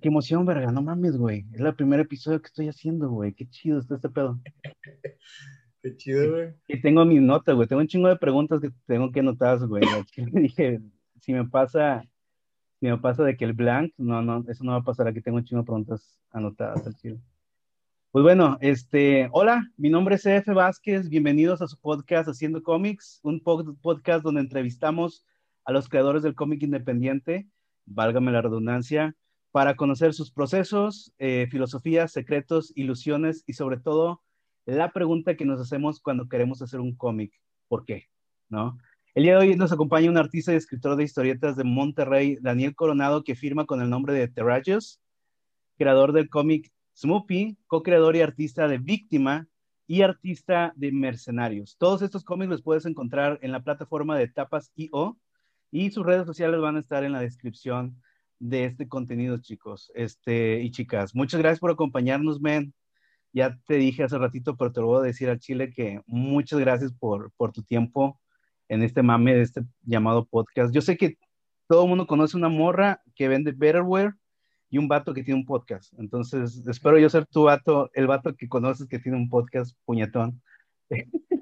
qué emoción, verga, no mames, güey. Es el primer episodio que estoy haciendo, güey. Qué chido está este pedo. qué chido, güey. Y tengo mis notas, güey. Tengo un chingo de preguntas que tengo que anotar, güey. dije, si me pasa, si me pasa de que el blank, no, no, eso no va a pasar. Aquí tengo un chingo de preguntas anotadas al chile. Pues bueno, este, hola, mi nombre es F. Vázquez, bienvenidos a su podcast Haciendo Cómics, un podcast donde entrevistamos a los creadores del cómic independiente, válgame la redundancia, para conocer sus procesos, eh, filosofías, secretos, ilusiones y sobre todo la pregunta que nos hacemos cuando queremos hacer un cómic, ¿por qué? ¿No? El día de hoy nos acompaña un artista y escritor de historietas de Monterrey, Daniel Coronado, que firma con el nombre de Terrayos, creador del cómic Smoopy, co-creador y artista de Víctima y artista de Mercenarios. Todos estos cómics los puedes encontrar en la plataforma de Tapas.io y sus redes sociales van a estar en la descripción de este contenido, chicos este, y chicas. Muchas gracias por acompañarnos, men. Ya te dije hace ratito, pero te lo voy a decir a Chile que muchas gracias por, por tu tiempo en este mame de este llamado podcast. Yo sé que todo el mundo conoce una morra que vende Betterware y un vato que tiene un podcast. Entonces, espero yo ser tu vato, el vato que conoces que tiene un podcast puñetón.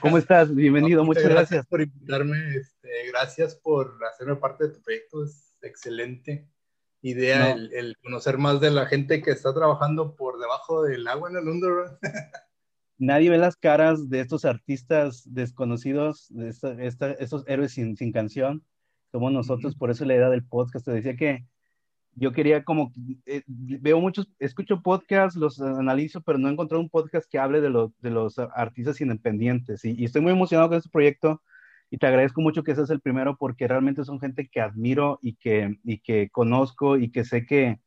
¿Cómo estás? Bienvenido, muchas, gracias. por invitarme, este, gracias por hacerme parte de tu proyecto excelente idea el, conocer más de la gente que está trabajando por debajo del agua en el underground. Nadie ve las caras de estos artistas desconocidos, de estos héroes sin, sin, canción, como nosotros, por eso la idea del podcast. Te decía que yo quería como, eh, veo muchos, escucho podcasts, los analizo, pero no he encontrado un podcast que hable de, de los artistas independientes. Y, y, estoy muy emocionado con este proyecto y te agradezco mucho que seas el primero porque realmente son gente que admiro y que, y que conozco y que sé que,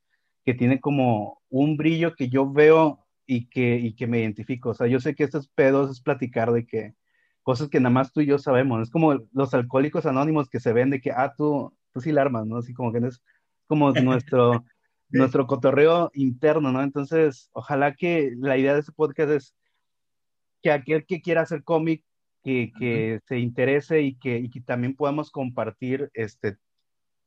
que tiene como un brillo que yo veo y que, y que me identifico. O sea, yo sé que estos pedos es platicar de que cosas que nada más tú y yo sabemos. Es como los alcohólicos anónimos que se ven de que, ah, tú, tú sí la armas, ¿no? Así como que es como nuestro, nuestro cotorreo interno, ¿no? Entonces, ojalá que la idea de este podcast es que aquel que quiera hacer cómic que, se interese y que, y que, también podamos compartir este,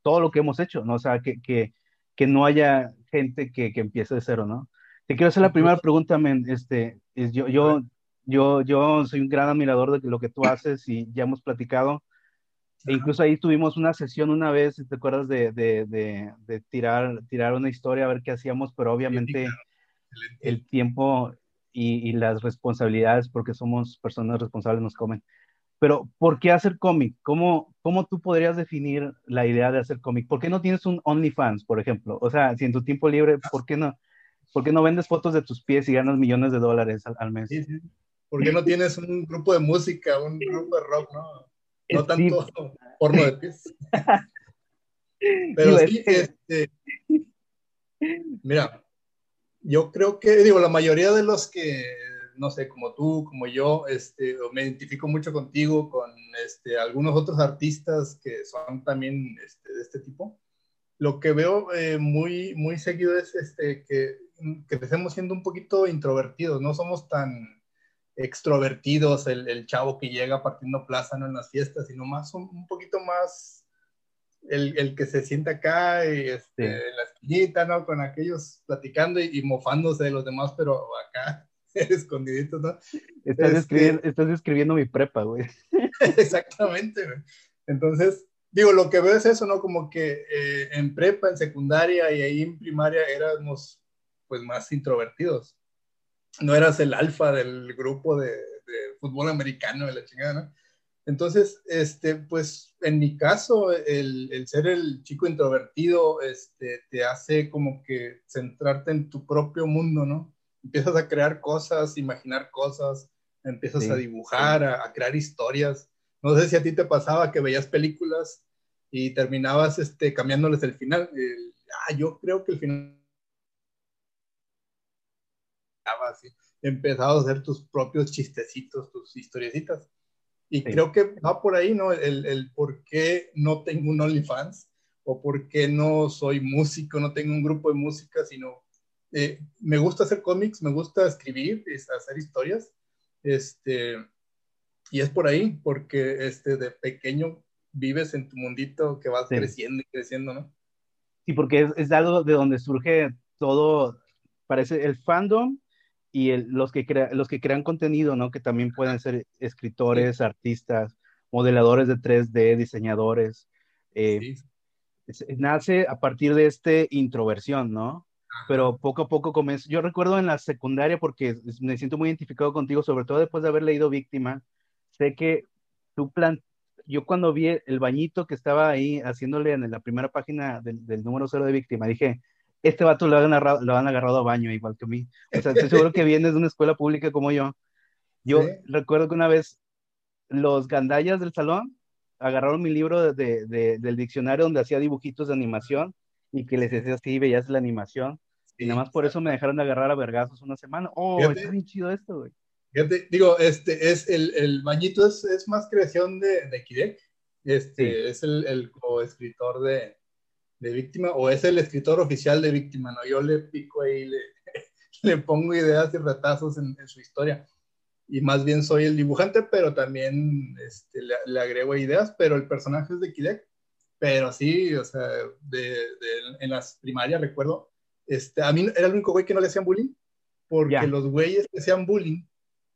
todo lo que hemos hecho, ¿no? O sea, que, que, que no haya gente que, que, empiece de cero, ¿no? Te quiero hacer la primera pregunta, men, este, es yo, yo, yo, yo soy un gran admirador de lo que tú haces y ya hemos platicado. E incluso ahí tuvimos una sesión una vez, ¿te acuerdas de, de, de, de tirar, tirar una historia, a ver qué hacíamos? Pero obviamente el tiempo y, las responsabilidades, porque somos personas responsables, nos comen. Pero, ¿por qué hacer cómic? ¿Cómo, ¿Cómo tú podrías definir la idea de hacer cómic? ¿Por qué no tienes un OnlyFans, por ejemplo? O sea, si en tu tiempo libre, ¿por qué no, por qué no vendes fotos de tus pies y ganas millones de dólares al, mes? Sí, sí. ¿Por qué no tienes un grupo de música, un grupo de rock, no? No tanto porno de pies. Pero sí, este, mira, yo creo que, digo, la mayoría de los que, no sé, como tú, como yo, este, me identifico mucho contigo, con este, algunos otros artistas que son también este, de este tipo. Lo que veo eh, muy, muy seguido es este, que, estemos siendo un poquito introvertidos, no somos tan extrovertidos, el, el chavo que llega partiendo plaza ¿no? en las fiestas, sino más un, un poquito más el, el, que se sienta acá y este, en la esquinita, ¿no? Con aquellos platicando y, mofándose de los demás, pero acá, escondiditos, ¿no? Estás, este estás escribiendo mi prepa, güey. Exactamente, güey. Entonces, digo, lo que veo es eso, ¿no? Como que eh, en prepa, en secundaria y ahí en primaria éramos, pues, más introvertidos. No eras el alfa del grupo de, de fútbol americano de la chingada, ¿no? Entonces, este, pues en mi caso, el, el, ser el chico introvertido este, te hace como que centrarte en tu propio mundo, ¿no? Empiezas a crear cosas, imaginar cosas, empiezas a dibujar, a, crear historias. No sé si a ti te pasaba que veías películas y terminabas este, cambiándoles el final. ah, yo creo que el final... Así. Empezabas a hacer tus propios chistecitos, tus historiecitas. Y creo que va por ahí, ¿no? El, el, por qué no tengo un OnlyFans o por qué no soy músico, no tengo un grupo de música, sino eh, me gusta hacer cómics, me gusta escribir, hacer historias, este, y es por ahí, porque este, de pequeño vives en tu mundito que vas creciendo y creciendo, ¿no? Sí, porque es, es algo de donde surge todo, parece el fandom y el, los, que crea, los que crean contenido, ¿no? Que también pueden ser escritores, artistas, modeladores de 3D, diseñadores. Eh, sí. nace a partir de este introversión, ¿no? Pero poco a poco comenzó. Yo recuerdo en la secundaria, porque me siento muy identificado contigo, sobre todo después de haber leído Víctima, sé que tú plan yo cuando vi el bañito que estaba ahí haciéndole en la primera página del, del número cero de víctima, dije, este vato lo han, agarrado, lo han agarrado a baño igual que a mí. O sea, estoy seguro que vienes de una escuela pública como yo. Yo recuerdo que una vez los gandallas del salón agarraron mi libro de, de, del diccionario donde hacía dibujitos de animación y que les decía así, veías la animación. Sí. Y nada más por eso me dejaron de agarrar a vergazos una semana. Oh, Fíjate. está bien chido esto, güey. Fíjate, digo, este es el, el bañito es, es, más creación de, de Kidek. Este sí. es el, el coescritor de, de Víctima, o es el escritor oficial de Víctima, ¿no? Yo le pico ahí, le, le pongo ideas y retazos en, en, su historia. Y más bien soy el dibujante, pero también este, le, le, agrego ideas, pero el personaje es de Kidek. Pero sí, o sea, de, de, en las primarias recuerdo, este, a mí era el único güey que no le hacían bullying, porque yeah. los güeyes que hacían bullying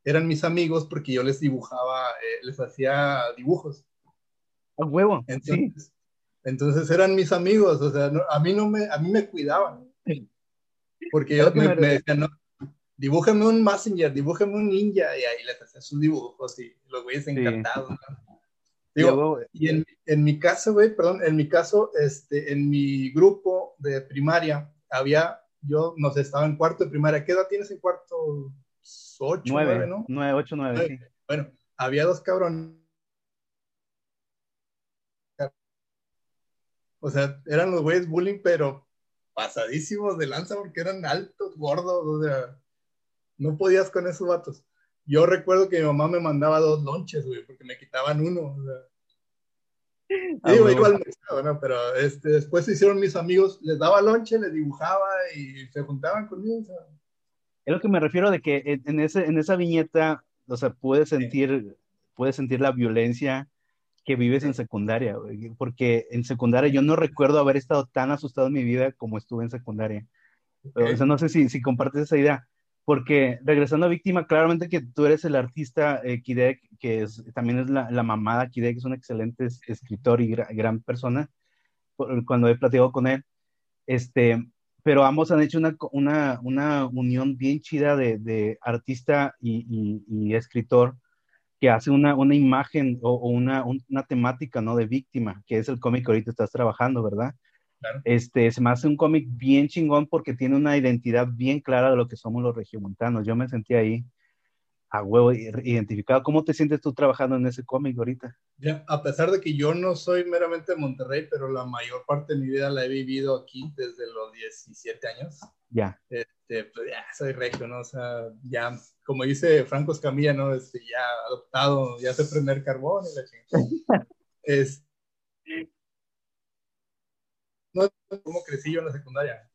eran mis amigos porque yo les dibujaba, eh, les hacía dibujos. A huevo. Entonces, sí. Entonces eran mis amigos, o sea, no, a mí no me, a mí me cuidaban. Porque yo me, me decían, no, dibújame un Messenger, dibújame un ninja, y ahí les hacía sus dibujos y los güeyes encantados. ¿no? Digo, y en, en, mi caso, güey, perdón, en mi caso, este, en mi grupo de primaria, había, yo, no sé, estaba en cuarto de primaria. ¿Qué edad tienes en cuarto 8, 9, 9 ¿no? 9, 8, 9, 9, sí. Bueno, había dos cabrones. O sea, eran los güeyes bullying, pero pasadísimos de lanza porque eran altos, gordos, o sea, no podías con esos vatos. Yo recuerdo que mi mamá me mandaba dos lonches, güey, porque me quitaban uno, o sea. Ah, digo, igual me ¿no? Pero este, después se hicieron mis amigos, les daba lonche, les dibujaba y se juntaban conmigo, o sea es lo que me refiero de que en, ese, en esa viñeta, o sea, puedes sentir, puedes sentir la violencia que vives en secundaria, porque en secundaria yo no recuerdo haber estado tan asustado en mi vida como estuve en secundaria. Okay. O sea, no sé si, si compartes esa idea, porque regresando a Víctima, claramente que tú eres el artista eh, Kidek, que es, también es la, la mamada Kidek, es un excelente escritor y gra, gran persona, cuando he platicado con él, este, pero ambos han hecho una, una, una unión bien chida de, de artista y, y, y, escritor que hace una, una imagen o, o una, una, temática, ¿no? De víctima, que es el cómic que ahorita estás trabajando, ¿verdad? Claro. Este, se me hace un cómic bien chingón porque tiene una identidad bien clara de lo que somos los regiomontanos. Yo me sentí ahí a huevo identificado. ¿Cómo te sientes tú trabajando en ese cómic ahorita? Ya, a pesar de que yo no soy meramente de Monterrey, pero la mayor parte de mi vida la he vivido aquí desde los 17 años. Ya. Este, pues ya soy regio, ¿no? O sea, ya, como dice Franco Escamilla, ¿no? Este, ya adoptado, ya sé prender carbón y la chingada. es, no cómo crecí yo en la secundaria.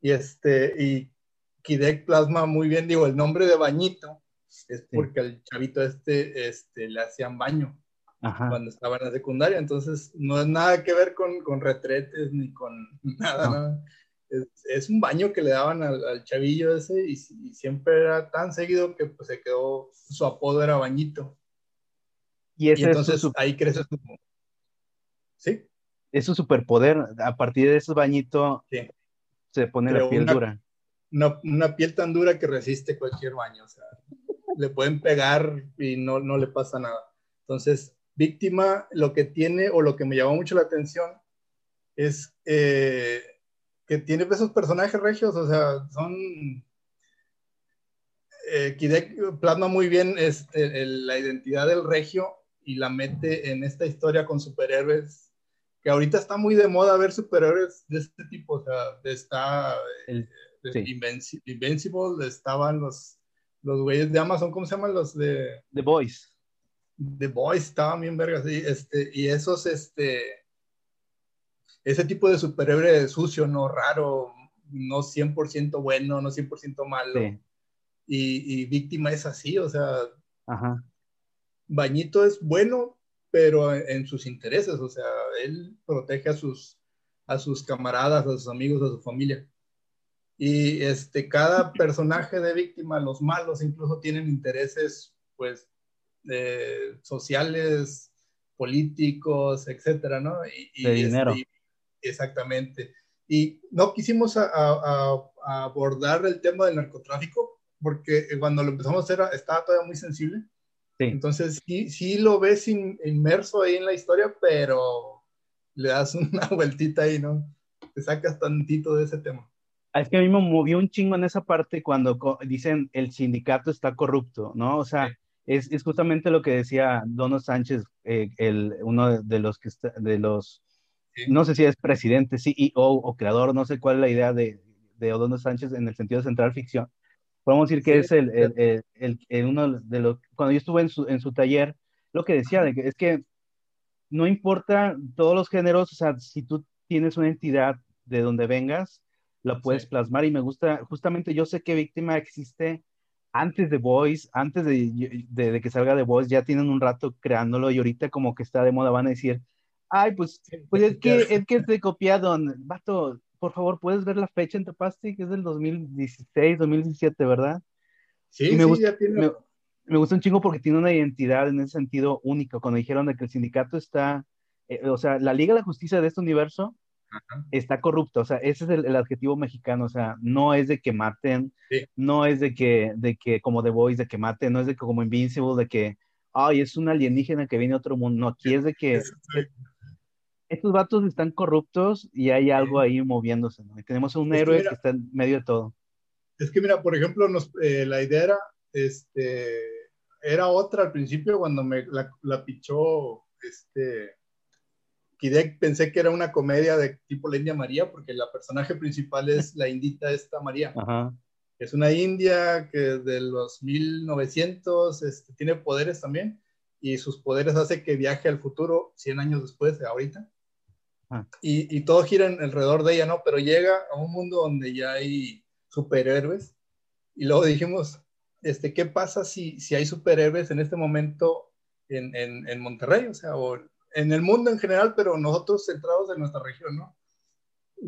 Y este, y Kidek plasma muy bien, digo, el nombre de Bañito es porque sí. al chavito este, este le hacían baño Ajá. cuando estaba en la secundaria, entonces no es nada que ver con, con retretes ni con nada, no. ¿no? Es, es, un baño que le daban al, al chavillo ese y, y, siempre era tan seguido que pues, se quedó, su apodo era bañito. Y, y entonces su... ahí crece su... ¿Sí? Es su superpoder, a partir de ese bañito sí. se pone Pero la piel una, dura. Una, una, piel tan dura que resiste cualquier baño, o sea, le pueden pegar y no, no le pasa nada. Entonces, víctima, lo que tiene o lo que me llamó mucho la atención es eh, que tiene esos personajes regios, o sea, son... Eh, Kidek plasma muy bien este, el, la identidad del regio y la mete en esta historia con superhéroes, que ahorita está muy de moda ver superhéroes de este tipo, o sea, está el, sí. Invincible, Invincible, estaban los los güeyes de Amazon, ¿cómo se llaman los de? The Boys. The Boys estaban bien vergas, sí, este, y esos, este, ese tipo de superhéroe sucio, no raro, no 100% bueno, no 100% malo. Sí. Y, y, víctima es así, o sea, Ajá. Bañito es bueno, pero en, en, sus intereses, o sea, él protege a sus, a sus camaradas, a sus amigos, a su familia. Y este, cada personaje de víctima, los malos incluso tienen intereses, pues, eh, sociales, políticos, etcétera, ¿no? Y, de dinero. Este, exactamente. Y no quisimos abordar el tema del narcotráfico porque cuando lo empezamos a hacer estaba todavía muy sensible. Sí. Entonces sí, sí lo ves inmerso ahí en la historia, pero le das una vueltita ahí, ¿no? Te sacas tantito de ese tema. Es que a mí me movió un chingo en esa parte cuando dicen el sindicato está corrupto, ¿no? O sea, es, es, justamente lo que decía Dono Sánchez, eh, el, uno de los que está, de los, no sé si es presidente, CEO o creador, no sé cuál es la idea de, de Sánchez en el sentido de central ficción. Podemos decir que es el, el, el, uno de los, cuando yo estuve en su, en su taller, lo que decía de que, es que no importa todos los géneros, o sea, si tú tienes una entidad de donde vengas, la puedes plasmar y me gusta, justamente yo sé que Víctima existe antes de Voice, antes de, de, que salga de Voice, ya tienen un rato creándolo y ahorita como que está de moda, van a decir, ay, pues, pues es que es que es copiado, vato, por favor, ¿puedes ver la fecha en Topasti? Que es del 2016, 2017, ¿verdad? Sí, me gusta, ya tiene me gusta un chingo porque tiene una identidad en ese sentido único. Cuando dijeron de que el sindicato está, eh, o sea, la Liga de la Justicia de este universo está corrupta. O sea, ese es el, adjetivo mexicano. O sea, no es de que maten, no es de que, de que como The Voice, de que maten, no es de que como Invincible, de que, ay, es un alienígena que viene a otro mundo. No, aquí es de que estos vatos están corruptos y hay algo ahí moviéndose. ¿no? Y tenemos un héroe que, está en medio de todo. Es que mira, por ejemplo, nos, eh, la idea era este, era otra al principio cuando me la, la pichó este, Kidek, pensé que era una comedia de tipo la India María, porque la personaje principal es la indita esta María. Es una india que de los 1900 este, tiene poderes también y sus poderes hace que viaje al futuro 100 años después de ahorita. Ah. Y, y, todo gira alrededor de ella, ¿no? Pero llega a un mundo donde ya hay superhéroes. Y luego dijimos, este, ¿qué pasa si, si hay superhéroes en este momento en, en, en, Monterrey? O sea, o en el mundo en general, pero nosotros centrados en nuestra región, ¿no?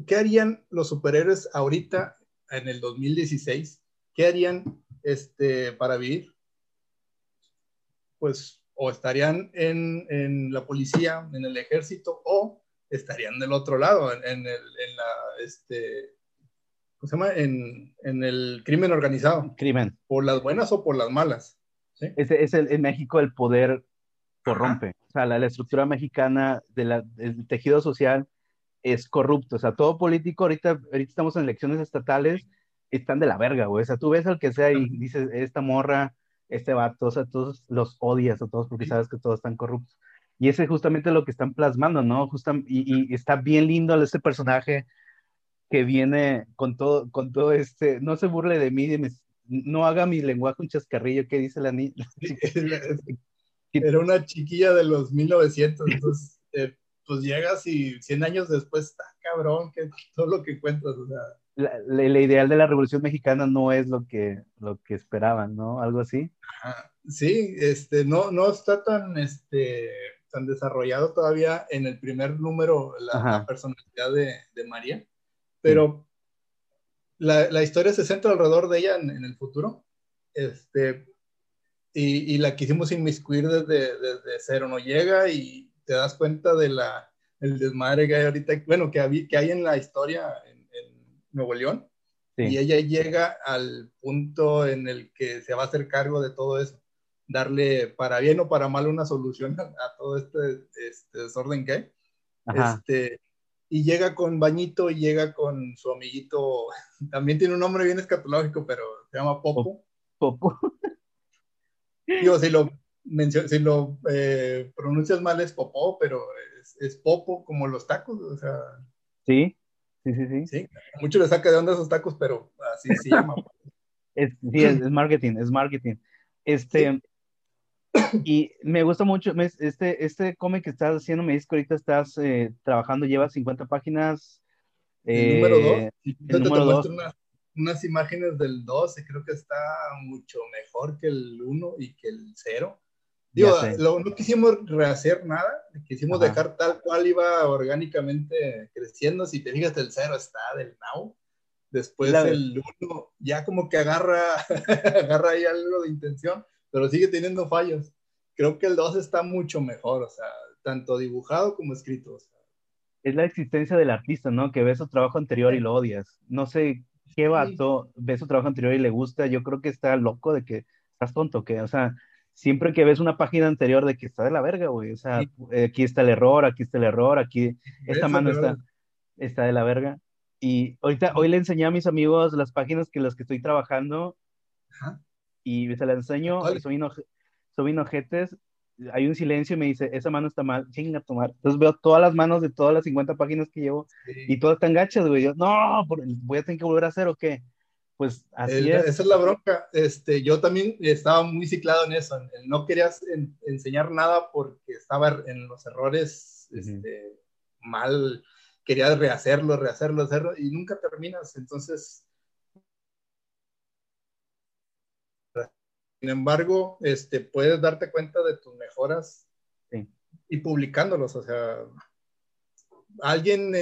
¿Qué harían los superhéroes ahorita, en el 2016? ¿Qué harían este, para vivir? Pues o estarían en, en, la policía, en el ejército, o estarían del otro lado, en, en, el, en la, este, se llama? En, en, el crimen organizado. Crimen. Por las buenas o por las malas. ¿sí? Es, es el, en México el poder corrompe. O sea, la, la estructura mexicana de del tejido social es corrupto. O sea, todo político, ahorita, ahorita estamos en elecciones estatales, están de la verga, güey. O sea, tú ves al que sea y dices, esta morra, este vato, o sea, todos los odias a todos porque sabes que todos están corruptos. Y ese es justamente lo que están plasmando, ¿no? Justam y, y, está bien lindo este personaje que viene con todo, con todo este, no se burle de mí, no haga mi lenguaje un chascarrillo, ¿qué dice la niña? Era una chiquilla de los 1900, entonces, eh, pues llegas y 100 años después está cabrón, que todo lo que cuentas, o sea. La, la, ideal de la Revolución Mexicana no es lo que, lo que esperaban, ¿no? Algo así. sí, este, no, no está tan, este, tan desarrollado todavía en el primer número la, personalidad de, de María pero la, la, historia se centra alrededor de ella en, el futuro. Este, y, y, la quisimos inmiscuir desde, desde cero. No llega y te das cuenta de la, el desmadre que hay ahorita, bueno, que, hay, que hay en la historia en, en Nuevo León. Y ella llega al punto en el que se va a hacer cargo de todo eso, darle para bien o para mal una solución a, todo este, este, desorden que hay. Este, y llega con Bañito y llega con su amiguito, también tiene un nombre bien escatológico, pero se llama Popo. Popo. Digo, si lo, si lo eh, pronuncias mal es Popó, pero es, Popo como los tacos, o sea. Sí, sí, sí, sí. Sí, mucho le saca de onda esos tacos, pero así se llama. es, sí, es, marketing, es marketing. Este, y me gusta mucho, este, este cómic que estás haciendo, me dices que ahorita estás eh, trabajando, lleva 50 páginas. el número 2. Eh, el número 2. Unas, unas, imágenes del 2 y creo que está mucho mejor que el 1 y que el 0. Digo, no quisimos rehacer nada, quisimos dejar tal cual iba orgánicamente creciendo. Si te fijas, el cero está del now. Después el uno ya como que agarra, agarra ahí algo de intención, pero sigue teniendo fallos. Creo que el 2 está mucho mejor, o sea, tanto dibujado como escrito. Es la existencia del artista, ¿no? Que ve su trabajo anterior y lo odias. No sé qué vato ve su trabajo anterior y le gusta. Yo creo que está loco de que estás tonto, que, o sea, siempre que ves una página anterior de que está de la verga, güey. O sea, aquí está el error, aquí está el error, aquí esta mano está, está de la verga. Y ahorita, hoy le enseñé a mis amigos las páginas que las que estoy trabajando y se las enseño, soy, soy inojetes, hay un silencio y me dice, esa mano está mal, chinga tomar. Entonces veo todas las manos de todas las 50 páginas que llevo y todas están gachas, güey. Yo, no, voy a tener que volver a hacer o qué. Pues así es. Esa es la bronca. Este, yo también estaba muy ciclado en eso. No querías enseñar nada porque estaba en los errores este, mal. Querías rehacerlo, rehacerlo, hacerlo y nunca terminas. Entonces, sin embargo, este, puedes darte cuenta de tus mejoras y publicándolos. O sea, alguien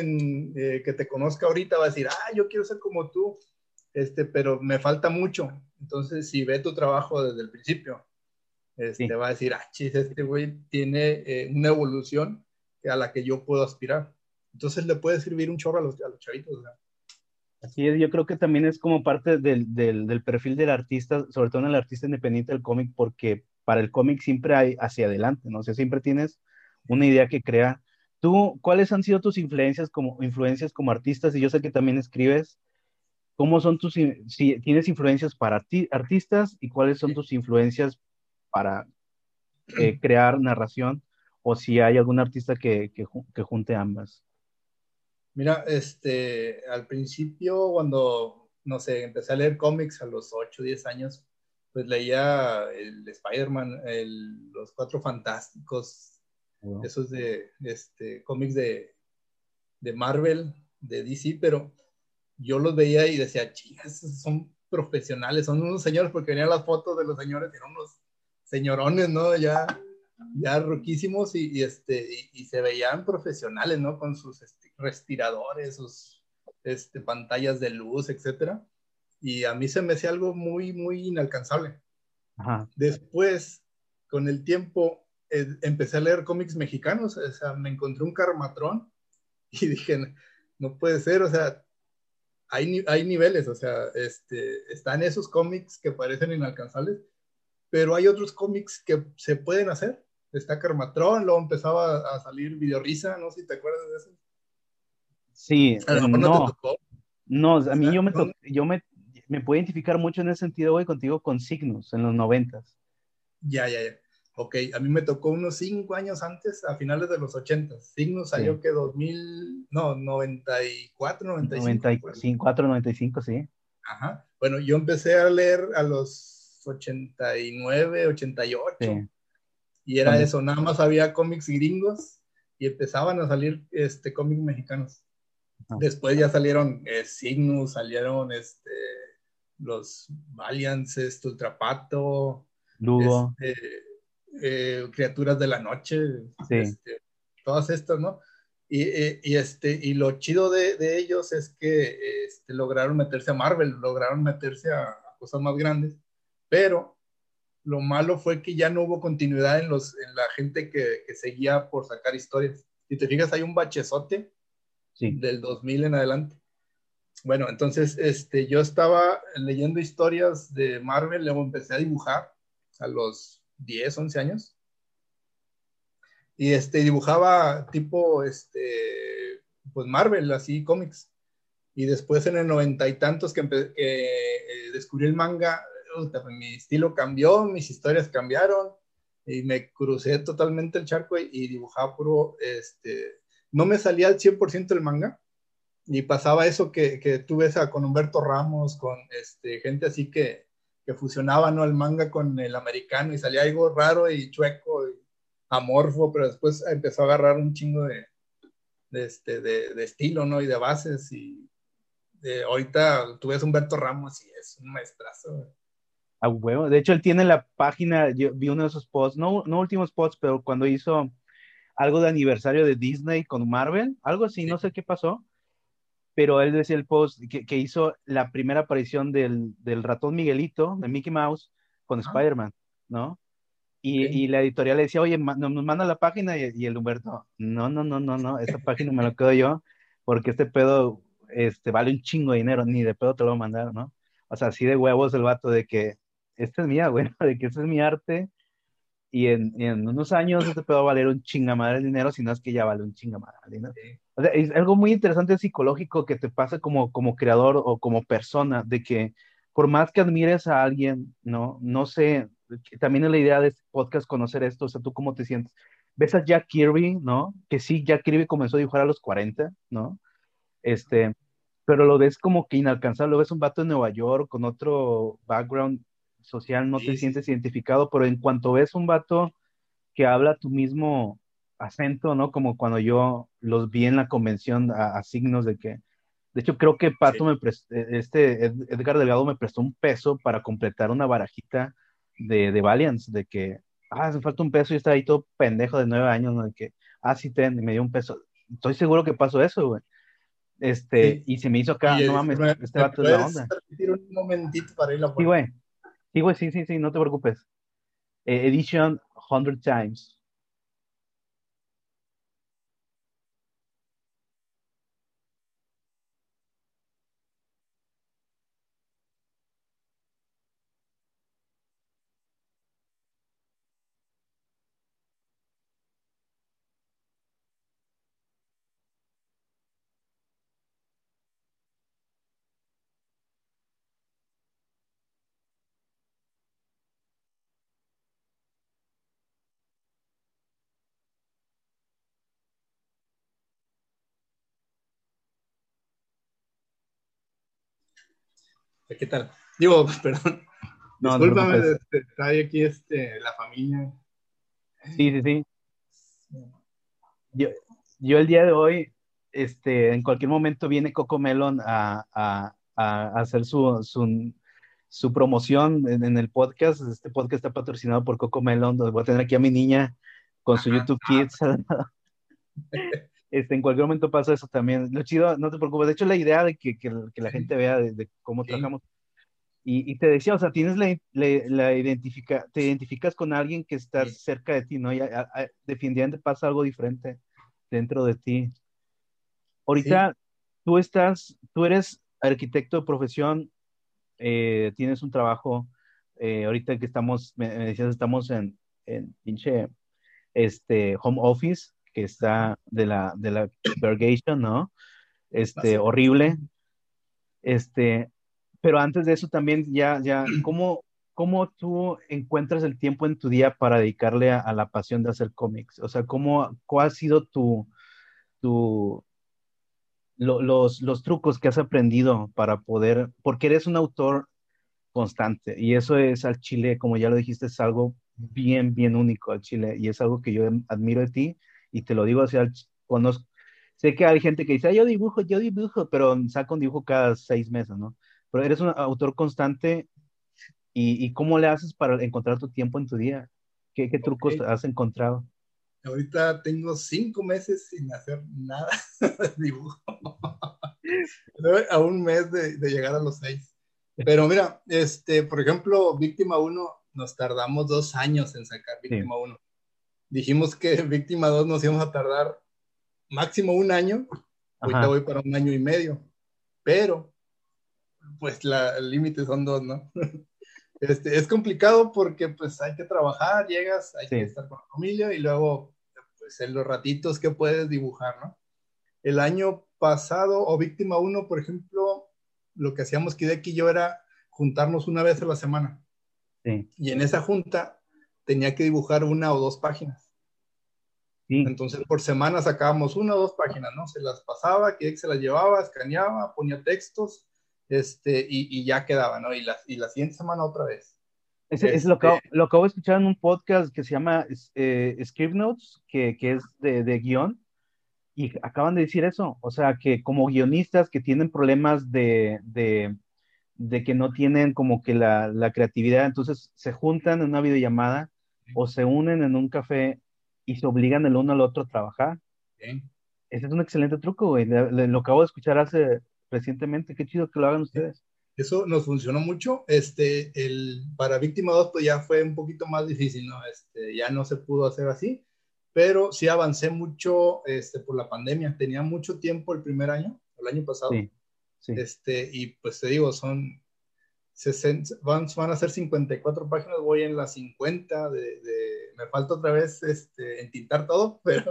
eh, que te conozca ahorita va a decir, ah, yo quiero ser como tú este, pero me falta mucho. Entonces, si ve tu trabajo desde el principio, este, va a decir, ah, chis, este güey tiene eh, una evolución a la que yo puedo aspirar. Entonces, le puede servir un chorro a los, a los chavitos. Así es, yo creo que también es como parte del, del, del, perfil del artista, sobre todo en el artista independiente del cómic, porque para el cómic siempre hay hacia adelante, ¿no? O sea, siempre tienes una idea que crea. ¿Tú, cuáles han sido tus influencias como, influencias como artistas? Y yo sé que también escribes, ¿Cómo son tus, si tienes influencias para ti, artistas y cuáles son tus influencias para eh, crear narración o si hay algún artista que, que, junte ambas? Mira, este, al principio cuando, no sé, empecé a leer cómics a los 8, 10 años, pues leía el Spider-Man, los Cuatro Fantásticos, esos de, este, cómics de, de Marvel, de DC, pero yo los veía y decía, chicas, son profesionales, son unos señores, porque venían las fotos de los señores, eran unos señorones, ¿no? Ya, ya roquísimos y, este, y, se veían profesionales, ¿no? Con sus este, respiradores, sus este, pantallas de luz, etcétera. Y a mí se me hacía algo muy, muy inalcanzable. Después, con el tiempo, eh, empecé a leer cómics mexicanos, o sea, me encontré un Carmatrón y dije, no puede ser, o sea, hay, niveles, o sea, este, están esos cómics que parecen inalcanzables, pero hay otros cómics que se pueden hacer. Está Carmatrón, luego empezaba a salir Videorisa, no sé si te acuerdas de eso. Sí, no, no, a mí yo me, yo me, me puedo identificar mucho en ese sentido, güey, contigo con Signos en los noventas. Ya, ya, ya. Ok, a mí me tocó unos cinco años antes, a finales de los 80. Signos salió que 2000, no, 94, 95. 94, 95, sí. Ajá. Bueno, yo empecé a leer a los 89, 88. Sí. Y era eso, nada más había cómics gringos y empezaban a salir este, cómics mexicanos. Después ya salieron eh, Signos, salieron este, los Valiants, este, Ultrapato. Este, eh, criaturas de la noche, este, todas estas, ¿no? Y, eh, y, este, y lo chido de, de ellos es que este, lograron meterse a Marvel, lograron meterse a, cosas más grandes, pero lo malo fue que ya no hubo continuidad en, los, en la gente que, que seguía por sacar historias. Si te fijas, hay un bachezote sí. del 2000 en adelante. Bueno, entonces este, yo estaba leyendo historias de Marvel, luego empecé a dibujar a los 10, 11 años. Y este, dibujaba tipo, este, pues Marvel, así, cómics. Y después en el noventa y tantos que, eh, descubrí el manga, mi estilo cambió, mis historias cambiaron y me crucé totalmente el charco y, dibujaba puro, este, no me salía al 100% el manga y pasaba eso que, que tú ves con Humberto Ramos, con este, gente así que, que fusionaba ¿no? el manga con el americano y salía algo raro y chueco y amorfo, pero después empezó a agarrar un chingo de, este, de, estilo, ¿no? Y de bases y de, ahorita tú ves Humberto Ramos y es un maestrazo. A. De hecho, él tiene la página, vi uno de esos posts, no, no últimos posts, pero cuando hizo algo de aniversario de Disney con Marvel, algo así, no sé qué pasó, pero él decía el post que, hizo la primera aparición del, ratón Miguelito, de Mickey Mouse, con Spider-Man, ¿no? Y, la editorial le decía, oye, nos manda la página y, el Humberto, no, no, no, no, no, esa página me lo quedo yo porque este pedo este, vale un chingo de dinero, ni de pedo te lo voy a mandar, ¿no? O sea, así de huevos el vato de que esta es mía, güey, de que este es mi arte y en, en, unos años este pedo va a valer un chingamadre de dinero, si no es que ya vale un chingamadre, ¿no? O sea, es algo muy interesante psicológico que te pasa como, como creador o como persona, de que por más que admires a alguien, ¿no? No sé, también es la idea de este podcast conocer esto, o sea, tú cómo te sientes. Ves a Jack Kirby, ¿no? Que sí, Jack Kirby comenzó a dibujar a los 40, ¿no? Este, pero lo ves como que inalcanzable, lo ves un vato en Nueva York con otro background social, no te sientes identificado, pero en cuanto ves un vato que habla tu mismo acento, ¿no? Como cuando yo los vi en la convención a, signos de que, de hecho creo que Pato me prestó, este Edgar Delgado me prestó un peso para completar una barajita de, de Valiants, de que, ah, hace falta un peso y está ahí todo pendejo de nueve años, ¿no? De que, ah, sí, ten, me dio un peso. Estoy seguro que pasó eso, güey. Este, y se me hizo acá, no mames, este vato es la onda. un momentito para ir a Sí, güey. Sí, güey, sí, sí, sí, no te preocupes. Eh, edition 100 times. ¿Qué tal? Digo, perdón. No, Discúlpame, está aquí este, la familia. Sí, sí, sí. Yo, yo el día de hoy, este, en cualquier momento viene Coco Melon a, a, a hacer su, su, su promoción en, el podcast. Este podcast está patrocinado por Coco Melon. Voy a tener aquí a mi niña con su YouTube Kids. Este, en cualquier momento pasa eso también. Lo chido, no te preocupes. De hecho, la idea de que, que, la gente vea de, cómo trabajamos. Y, y, te decía, o sea, tienes la, la, identifica, te identificas con alguien que está cerca de ti, ¿no? Y definitivamente pasa algo diferente dentro de ti. Ahorita tú estás, tú eres arquitecto de profesión, eh, tienes un trabajo, eh, ahorita que estamos, me, decías, estamos en, en pinche este, home office, que está de la, de la ¿no? Este, horrible. Este, pero antes de eso también ya, ya, ¿cómo, ¿cómo tú encuentras el tiempo en tu día para dedicarle a, la pasión de hacer cómics? O sea, ¿cómo, ¿cuál ha sido tu, tu, los, los trucos que has aprendido para poder, porque eres un autor constante y eso es al Chile, como ya lo dijiste, es algo bien, bien único al Chile y es algo que yo admiro de ti y te lo digo, o sea, conozco, sé que hay gente que dice, ah, yo dibujo, yo dibujo, pero saco un dibujo cada seis meses, ¿no? Pero eres un autor constante y, y ¿cómo le haces para encontrar tu tiempo en tu día? ¿Qué, qué trucos has encontrado? Ahorita tengo cinco meses sin hacer nada de dibujo. a un mes de, de, llegar a los seis. Pero mira, este, por ejemplo, Víctima 1, nos tardamos dos años en sacar Víctima 1 dijimos que Víctima 2 nos íbamos a tardar máximo un año, ahorita voy para un año y medio, pero pues la, el límite son dos, ¿no? Este, es complicado porque pues hay que trabajar, llegas, hay que estar con la familia y luego pues en los ratitos que puedes dibujar, ¿no? El año pasado o Víctima 1, por ejemplo, lo que hacíamos Kideki y yo era juntarnos una vez a la semana. Sí. Y en esa junta tenía que dibujar una o dos páginas. Entonces, por semana sacábamos una o dos páginas, ¿no? Se las pasaba, que se las llevaba, escaneaba, ponía textos, este, y, ya quedaba, ¿no? Y la, y la siguiente semana otra vez. Es, es lo, que, este lo acabo de escuchar en un podcast que se llama eh, Script Notes, que, que es de, de, guion, y acaban de decir eso, o sea, que como guionistas que tienen problemas de, de de que no tienen como que la, la creatividad, entonces se juntan en una videollamada o se unen en un café y se obligan el uno al otro a trabajar. Ese es un excelente truco, güey. lo acabo de escuchar hace recientemente. Qué chido que lo hagan ustedes. Eso nos funcionó mucho. Este, el, para Víctima 2, pues ya fue un poquito más difícil, ¿no? Este, ya no se pudo hacer así, pero sí avancé mucho este, por la pandemia. Tenía mucho tiempo el primer año, el año pasado. Sí, sí. Este, y pues te digo, son 60, van, van a ser 54 páginas, voy en las 50, de, de, me falta otra vez este, entintar todo, pero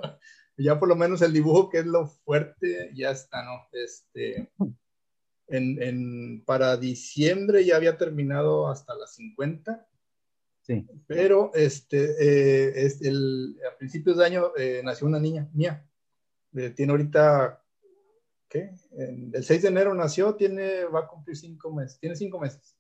ya por lo menos el dibujo, que es lo fuerte, ya está, ¿no? Este, en, en, para diciembre ya había terminado hasta las 50. Sí. Pero este, eh, es el, a principios de año eh, nació una niña mía. Eh, tiene ahorita, ¿qué? el 6 de enero nació, tiene, va a cumplir cinco meses, tiene cinco meses.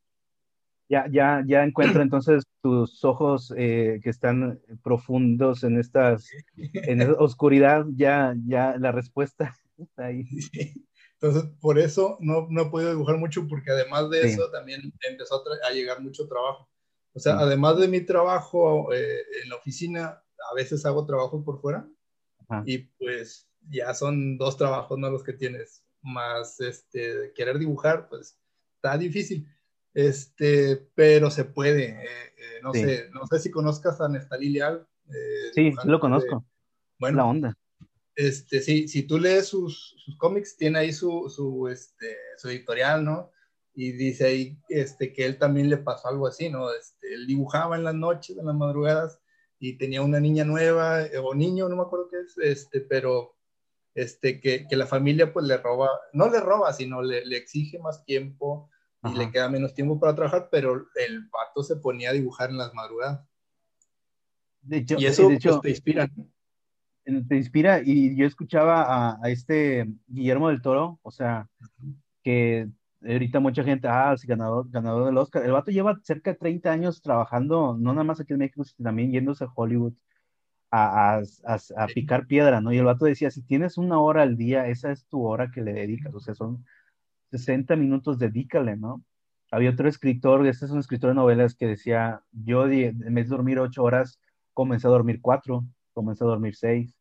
Ya, ya, ya encuentro entonces tus ojos que están profundos en estas, en esa oscuridad, ya, ya la respuesta está ahí. Sí. Entonces, por eso no, no he podido dibujar mucho, porque además de eso también empezó a, llegar mucho trabajo. O sea, además de mi trabajo eh, en la oficina, a veces hago trabajo por fuera y pues ya son dos trabajos, ¿no? Los que tienes, más este, querer dibujar, pues está difícil. Este, pero se puede. Eh, eh, no sé, no sé si conozcas a Nestalí Leal. sí, lo conozco. bueno, la onda este, sí, si tú lees sus, sus cómics, tiene ahí su, su, este, su editorial, ¿no? Y dice ahí este, que él también le pasó algo así, ¿no? Este, él dibujaba en las noches, en las madrugadas, y tenía una niña nueva, eh, o niño, no me acuerdo qué es, este, pero este, que, que la familia pues le roba, no le roba, sino le, le exige más tiempo y le queda menos tiempo para trabajar, pero el vato se ponía a dibujar en las madrugadas. De hecho, y eso de hecho, pues, te inspira te inspira. Y yo escuchaba a, este Guillermo del Toro, o sea, que ahorita mucha gente, ah, sí, ganador, ganador del Oscar. El vato lleva cerca de 30 años trabajando, no nada más aquí en México, sino también yéndose a Hollywood a, a, a, picar piedra, ¿no? Y el vato decía, si tienes una hora al día, esa es tu hora que le dedicas, o sea, son 60 minutos, dedícale, ¿no? Había otro escritor, este es un escritor de novelas que decía, yo en vez de dormir ocho horas, comencé a dormir cuatro comenzó a dormir seis,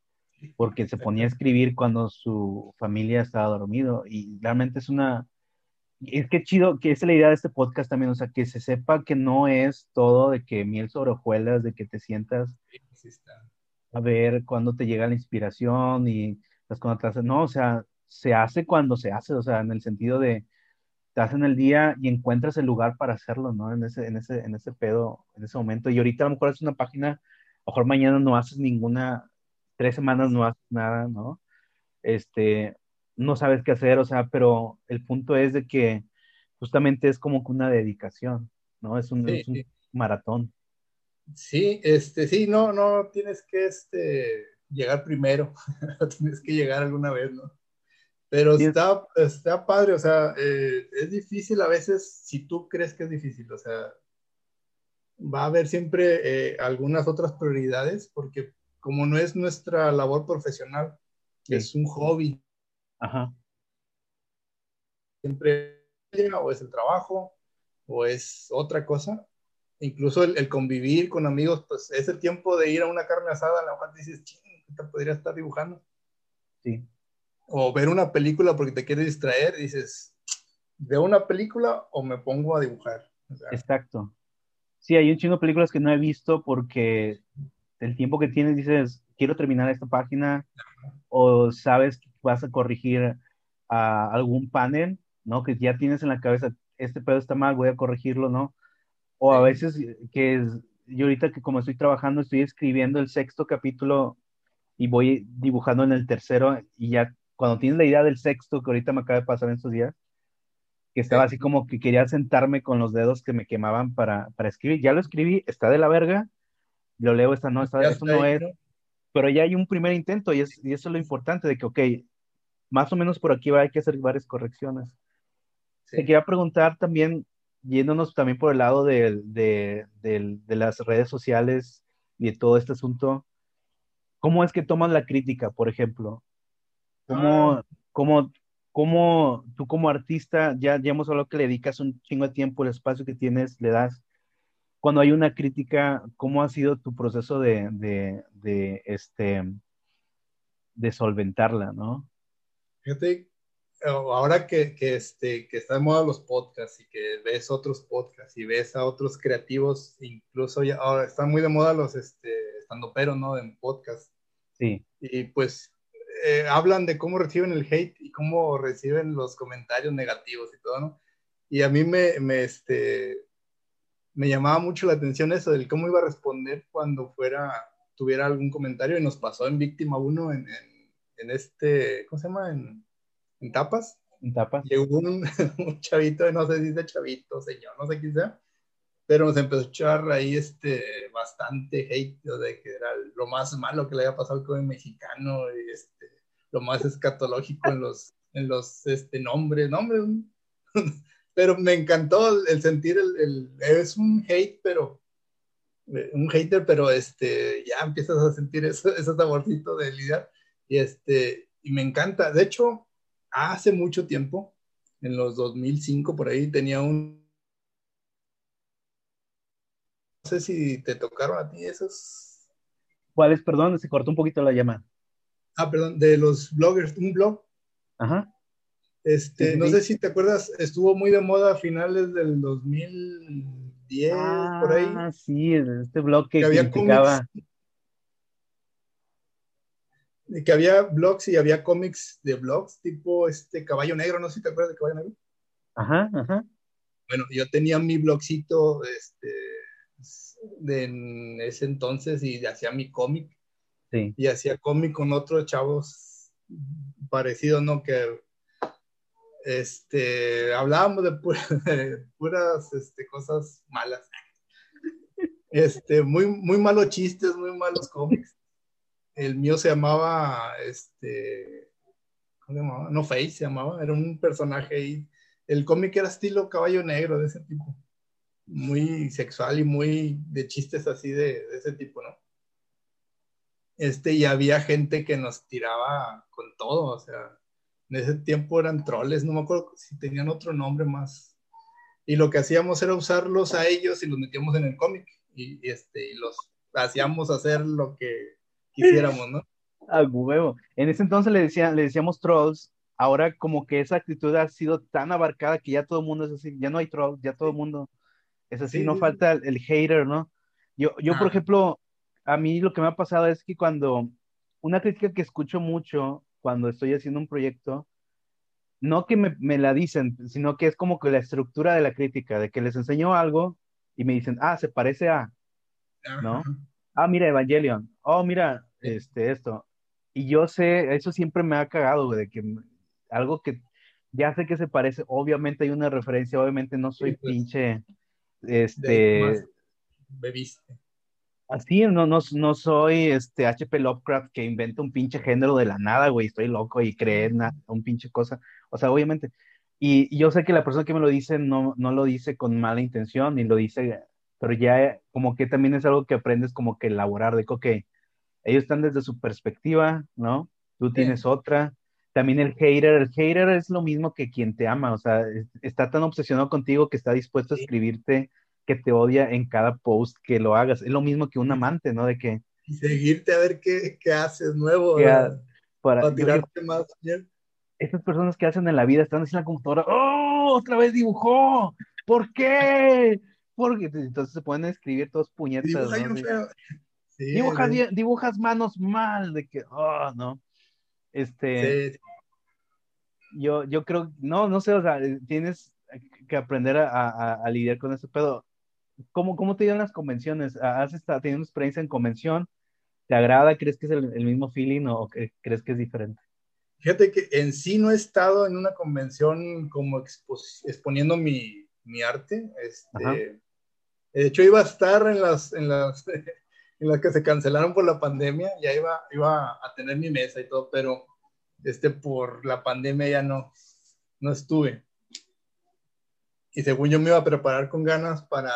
porque se ponía a escribir cuando su familia estaba dormido y realmente es una, es que chido, que es la idea de este podcast también, o sea, que se sepa que no es todo de que miel sobre hojuelas, de que te sientas a ver cuándo te llega la inspiración y las te no, o sea, se hace cuando se hace, o sea, en el sentido de te hacen el día y encuentras el lugar para hacerlo, ¿no? En ese, en ese, en ese pedo, en ese momento. Y ahorita a lo mejor es una página mejor mañana no haces ninguna, tres semanas no haces nada, ¿no? Este, no sabes qué hacer, o sea, pero el punto es de que justamente es como que una dedicación, ¿no? Es un, maratón. Sí, este, sí, no, no tienes que este, llegar primero, tienes que llegar alguna vez, ¿no? Pero está, está padre, o sea, eh, es difícil a veces si tú crees que es difícil, o sea, va a haber siempre eh, algunas otras prioridades, porque como no es nuestra labor profesional, es un hobby. Ajá. Siempre o es el trabajo o es otra cosa. Incluso el, convivir con amigos, pues es el tiempo de ir a una carne asada, a la cual dices, ching, te podría estar dibujando. Sí. O ver una película porque te quieres distraer, dices, ¿veo una película o me pongo a dibujar? Exacto. Sí, hay un chingo de películas que no he visto porque el tiempo que tienes dices, quiero terminar esta página o sabes que vas a corregir a algún panel, ¿no? Que ya tienes en la cabeza, este pedo está mal, voy a corregirlo, ¿no? O a veces que es, yo ahorita que como estoy trabajando, estoy escribiendo el sexto capítulo y voy dibujando en el tercero y ya cuando tienes la idea del sexto que ahorita me acaba de pasar en estos días, que estaba así como que quería sentarme con los dedos que me quemaban para, para escribir. Ya lo escribí, está de la verga, lo leo, esta no, esta, esto no es, pero ya hay un primer intento y, es, y eso es lo importante de que, ok, más o menos por aquí va, hay que hacer varias correcciones. Te quería preguntar también, yéndonos también por el lado de, de, de, las redes sociales y de todo este asunto, ¿cómo es que toman la crítica, por ejemplo? ¿Cómo, ah. cómo ¿cómo tú como artista, ya, ya hemos hablado que le dedicas un chingo de tiempo, el espacio que tienes, le das, cuando hay una crítica, ¿cómo ha sido tu proceso de, de, de este, de solventarla, no? Fíjate, ahora que, que, este, que está de moda los podcasts y que ves otros podcasts y ves a otros creativos, incluso ya ahora están muy de moda los este, estando pero, ¿no? En podcast. Sí. Y pues eh, hablan de cómo reciben el hate y cómo reciben los comentarios negativos y todo, ¿no? Y a mí me, me, este, me llamaba mucho la atención eso, del cómo iba a responder cuando fuera, tuviera algún comentario y nos pasó en Víctima 1 en, en, en este, ¿cómo se llama? En, en Tapas. En Tapas. Llegó un, un, chavito, no sé si dice chavito, señor, no sé quién sea, pero nos empezó a echar ahí este, bastante hate de que era lo más malo que le había pasado con el mexicano y este, lo más escatológico en los, en los este, nombres, nombres. pero me encantó el, sentir el, el, es un hate, pero un hater, pero este, ya empiezas a sentir eso, ese saborcito de lidiar y este, y me encanta. De hecho, hace mucho tiempo, en los 2005 por ahí, tenía un... No sé si te tocaron a ti esos... ¿Cuáles? Perdón, se cortó un poquito la llamada. Ah, perdón, de los bloggers, un blog. Ajá. Este, sí, no sí. sé si te acuerdas, estuvo muy de moda a finales del 2010, ah, por ahí. Ah, sí, este blog que, que había criticaba. Cómics, que había blogs y había cómics de blogs, tipo este Caballo Negro, no sé si te acuerdas de Caballo Negro. Ajá, ajá. Bueno, yo tenía mi blogcito este, de en ese entonces y hacía mi cómic. Sí. Y hacía cómic con otros chavos parecidos, ¿no? Que este, hablábamos de, pu de puras este, cosas malas. Este, muy, muy malos chistes, muy malos cómics el mío se llamaba, este, ¿cómo se llamaba? No Face se llamaba, era un personaje ahí. El cómic era estilo caballo negro de ese tipo, muy sexual y muy de chistes así de, ese tipo, ¿no? Este, y había gente que nos tiraba con todo, o sea, en ese tiempo eran troles, no me acuerdo si tenían otro nombre más. Y lo que hacíamos era usarlos a ellos y los metíamos en el cómic y, este, y los hacíamos hacer lo que quisiéramos, ¿no? A huevo. En ese entonces le, decía, le decíamos trolls, ahora como que esa actitud ha sido tan abarcada que ya todo el mundo es así, ya no hay trolls, ya todo el mundo es así, sí, no falta el, el, hater, ¿no? Yo, yo ah. por ejemplo, a mí lo que me ha pasado es que cuando, una crítica que escucho mucho cuando estoy haciendo un proyecto, no que me, me la dicen, sino que es como que la estructura de la crítica, de que les enseño algo y me dicen, ah, se parece a, ¿no? ah, mira, Evangelion, oh, mira, este, esto. Y yo sé, eso siempre me ha cagado, güey, de que algo que ya sé que se parece, obviamente hay una referencia, obviamente no soy sí, pues, pinche, este... Bebiste. Así, no, no, no soy este HP Lovecraft que inventa un pinche género de la nada, güey, estoy loco y cree un pinche cosa. O sea, obviamente. Y, y, yo sé que la persona que me lo dice no, no lo dice con mala intención, ni lo dice pero ya como que también es algo que aprendes como que elaborar, de que ellos están desde su perspectiva, ¿no? Tú tienes otra. También el hater, el hater es lo mismo que quien te ama, o sea, está tan obsesionado contigo que está dispuesto a escribirte que te odia en cada post que lo hagas. Es lo mismo que un amante, ¿no? De que... Y seguirte a ver qué, qué haces nuevo. ¿Qué para, para tirarte más. Estas personas que hacen en la vida están en la computadora, ¡oh! Otra vez dibujó. ¿Por qué? porque entonces se pueden escribir todos puñetas. ¿no? Sí, dibujas, dibujas manos mal, de que, oh, no. Este. Sí. Yo, yo creo, no, no sé, o sea, tienes que aprender a, a, a lidiar con eso, pero ¿cómo, ¿cómo te llevan las convenciones? ¿Has estado teniendo experiencia en convención? ¿Te agrada? ¿Crees que es el, el mismo feeling o crees que es diferente? Fíjate que en sí no he estado en una convención como exponiendo mi, mi arte. Este, de hecho, iba a estar en las, en las, en las que se cancelaron por la pandemia, ya iba, iba a tener mi mesa y todo, pero este, por la pandemia ya no, no estuve. Y según yo me iba a preparar con ganas para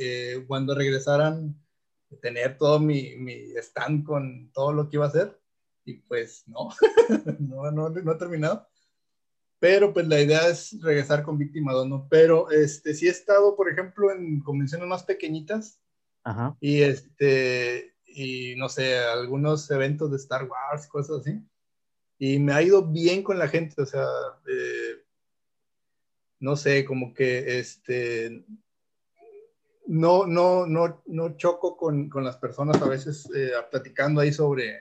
eh, cuando regresaran tener todo mi, mi stand con todo lo que iba a hacer. Y pues no, no, no, no he terminado. pero pues la idea es regresar con Víctima 2, ¿no? Pero este, sí he estado, por ejemplo, en convenciones más pequeñitas Ajá. y este, y no sé, algunos eventos de Star Wars, cosas así. Y me ha ido bien con la gente, o sea, eh, no sé, como que este, no, no, no, no choco con, con las personas a veces eh, platicando ahí sobre,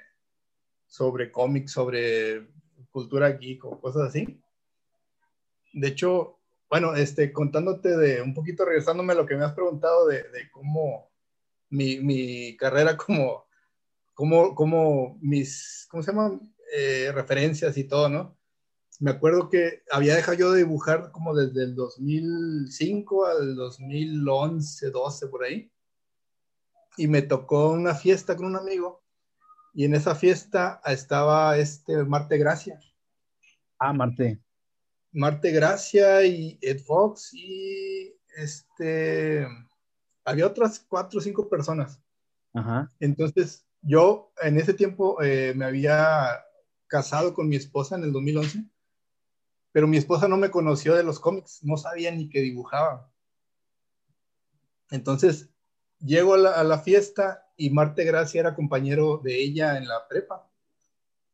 sobre cómics, sobre cultura geek o cosas así. De hecho, bueno, este, contándote de un poquito, regresándome a lo que me has preguntado de, de cómo mi, mi, carrera como, como, como mis, ¿cómo se llaman? Eh, referencias y todo, ¿no? Me acuerdo que había dejado yo de dibujar como desde el 2005 al 2011, 12 por ahí. Y me tocó una fiesta con un amigo. Y en esa fiesta estaba este Marte Gracia. Ah, Marte. Marte Gracia y Ed Fox y este había otras cuatro o cinco personas. Ajá. Entonces, yo en ese tiempo eh, me había casado con mi esposa en el 2011, pero mi esposa no me conoció de los cómics, no sabía ni que dibujaba. Entonces, llego a la, a la fiesta y Marte Gracia era compañero de ella en la prepa.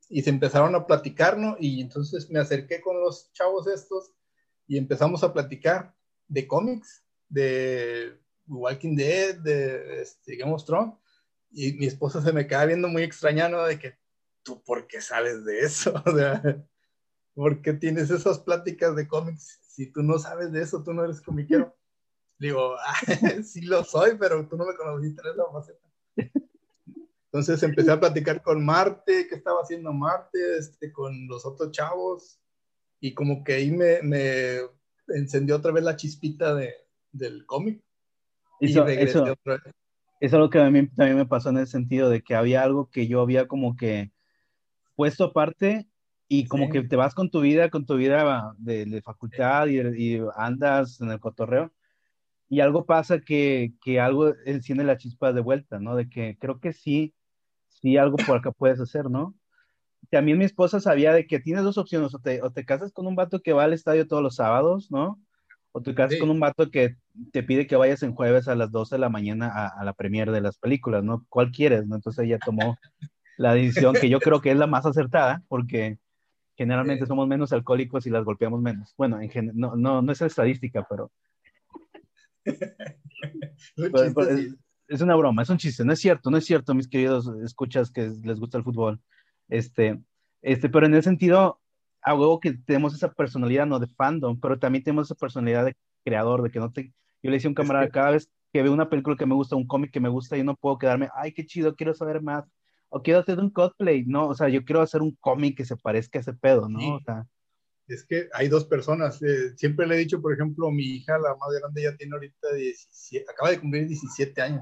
Y se empezaron a platicar, ¿no? Y entonces me acerqué con los chavos estos y empezamos a platicar de cómics, de Walking Dead, de este, Game of Thrones. Y mi esposa se me queda viendo muy extrañado De que, ¿tú por qué sabes de eso? O sea, ¿por qué tienes esas pláticas de cómics? Si tú no sabes de eso, tú no eres comiquero. Digo, ah, sí lo soy, pero tú no me conociste en esa faceta. Entonces empecé a platicar con Marte, qué estaba haciendo Marte, este, con los otros chavos, y como que ahí me, me encendió otra vez la chispita de, del cómic. Y Eso, regresé eso, otra vez. eso es lo que a mí también me pasó en el sentido de que había algo que yo había como que puesto aparte y como Sí. que te vas con tu vida, con tu vida de, de facultad y, y andas en el cotorreo y algo pasa que, que algo enciende la chispa de vuelta, ¿no? De que creo que sí, sí algo por acá puedes hacer, ¿no? También mi esposa sabía de que tienes dos opciones, o te, o te casas con un vato que va al estadio todos los sábados, ¿no? O te casas Sí. con un vato que te pide que vayas en jueves a las 12 de la mañana a, a la premiere de las películas, ¿no? ¿Cuál quieres? ¿no? Entonces ella tomó la decisión que yo creo que es la más acertada, porque generalmente somos menos alcohólicos y las golpeamos menos. Bueno, en gen- no, no, no es estadística, pero, es una broma, es un chiste, no es cierto, no es cierto, mis queridos escuchas que les gusta el fútbol. Este, este, pero en ese sentido, a huevo que tenemos esa personalidad, no de fandom, pero también tenemos esa personalidad de creador, de que no te... Yo le decía a un Es camarada, que- cada vez que veo una película que me gusta, un cómic que me gusta, yo no puedo quedarme, ay, qué chido, quiero saber más, o quiero hacer un cosplay, no, o sea, yo quiero hacer un cómic que se parezca a ese pedo, ¿no? Sí. O sea, Es que hay dos personas. eh, siempre le he dicho, por ejemplo, mi hija, la más grande, ya tiene ahorita 17, acaba de cumplir 17 años.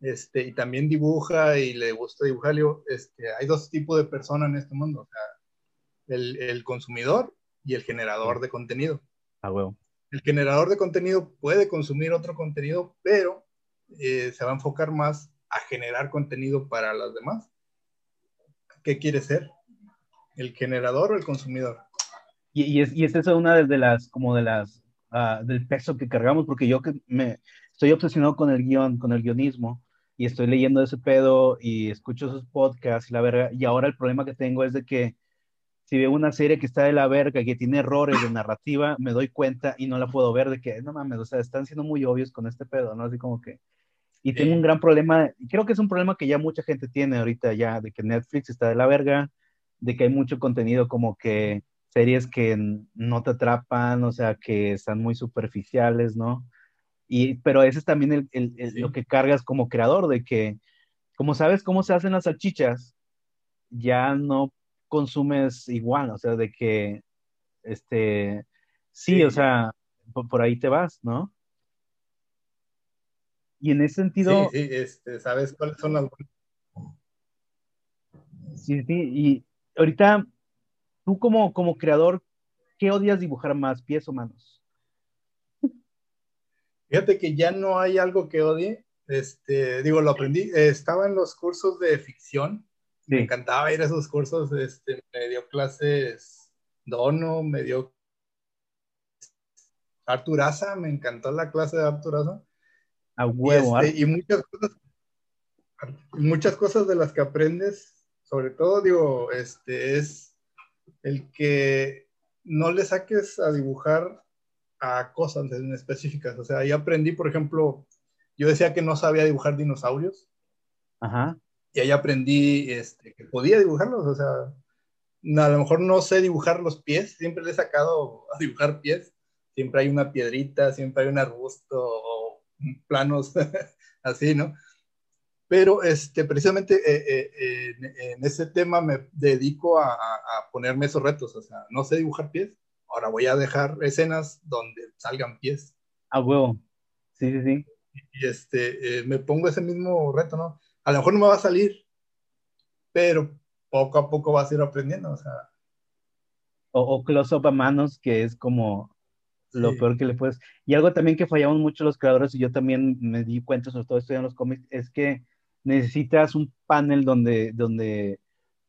Este, y también dibuja y le gusta dibujar. Digo, este, hay dos tipos de personas en este mundo. O sea, el, el consumidor y el generador de contenido. huevo. El generador de contenido puede consumir otro contenido, pero eh, se va a enfocar más a generar contenido para las demás. ¿Qué quiere ser? ¿El generador o el consumidor? Y, y es, y es eso una de, las, como de las, ah, del peso que cargamos, porque yo que me estoy obsesionado con el guion, con el guionismo, y estoy leyendo ese pedo y escucho esos podcasts y la verga, y ahora el problema que tengo es de que si veo una serie que está de la verga, que tiene errores de narrativa, me doy cuenta y no la puedo ver de que, no mames, o sea, están siendo muy obvios con este pedo, ¿no? Así como que... Y tengo Sí. un gran problema, creo que es un problema que ya mucha gente tiene ahorita ya, de que Netflix está de la verga, de que hay mucho contenido como que series que no te atrapan, o sea, que están muy superficiales, ¿no? Y, pero ese es también el, el- el- Sí. lo que cargas como creador, de que, como sabes cómo se hacen las salchichas, ya no consumes igual, o sea, de que, este, sí, Sí. o sea, por, por ahí te vas, ¿no? Y en ese Sí, sentido, sí, este, ¿sabes cuáles son las sí, sí, y ahorita, tú como, como creador, ¿qué odias dibujar más, pies o manos? Fíjate que ya no hay algo que odie. Este, digo, lo aprendí. estaba en los cursos de ficción. Me encantaba ir a esos cursos. Este, me dio clases Dono, me dio Arturaza, me encantó la clase de Arturaza. A huevo. Y, este, y, muchas cosas, muchas cosas de las que aprendes, sobre todo, digo, este, es el que no le saques a dibujar a cosas en específicas. O sea, ahí aprendí, por ejemplo, yo decía que no sabía dibujar dinosaurios. Ajá. Y ahí aprendí este, que podía dibujarlos. O sea, a lo mejor no sé dibujar los pies, siempre le he sacado a dibujar pies. Siempre hay una piedrita, siempre hay un arbusto o planos así, ¿no? Pero este, precisamente eh, eh, en, ese tema me dedico a, a, ponerme esos retos. O sea, no sé dibujar pies, ahora voy a dejar escenas donde salgan pies. A huevo. Sí, sí, sí. Y este, eh, me pongo ese mismo reto, ¿no? A lo mejor no me va a salir, pero poco a poco vas a ir aprendiendo, o sea. O, close-up a manos, que es como lo peor que le puedes. Y algo también que fallamos mucho los creadores, y yo también me di cuenta, sobre todo estudiando los cómics, es que necesitas un panel donde, donde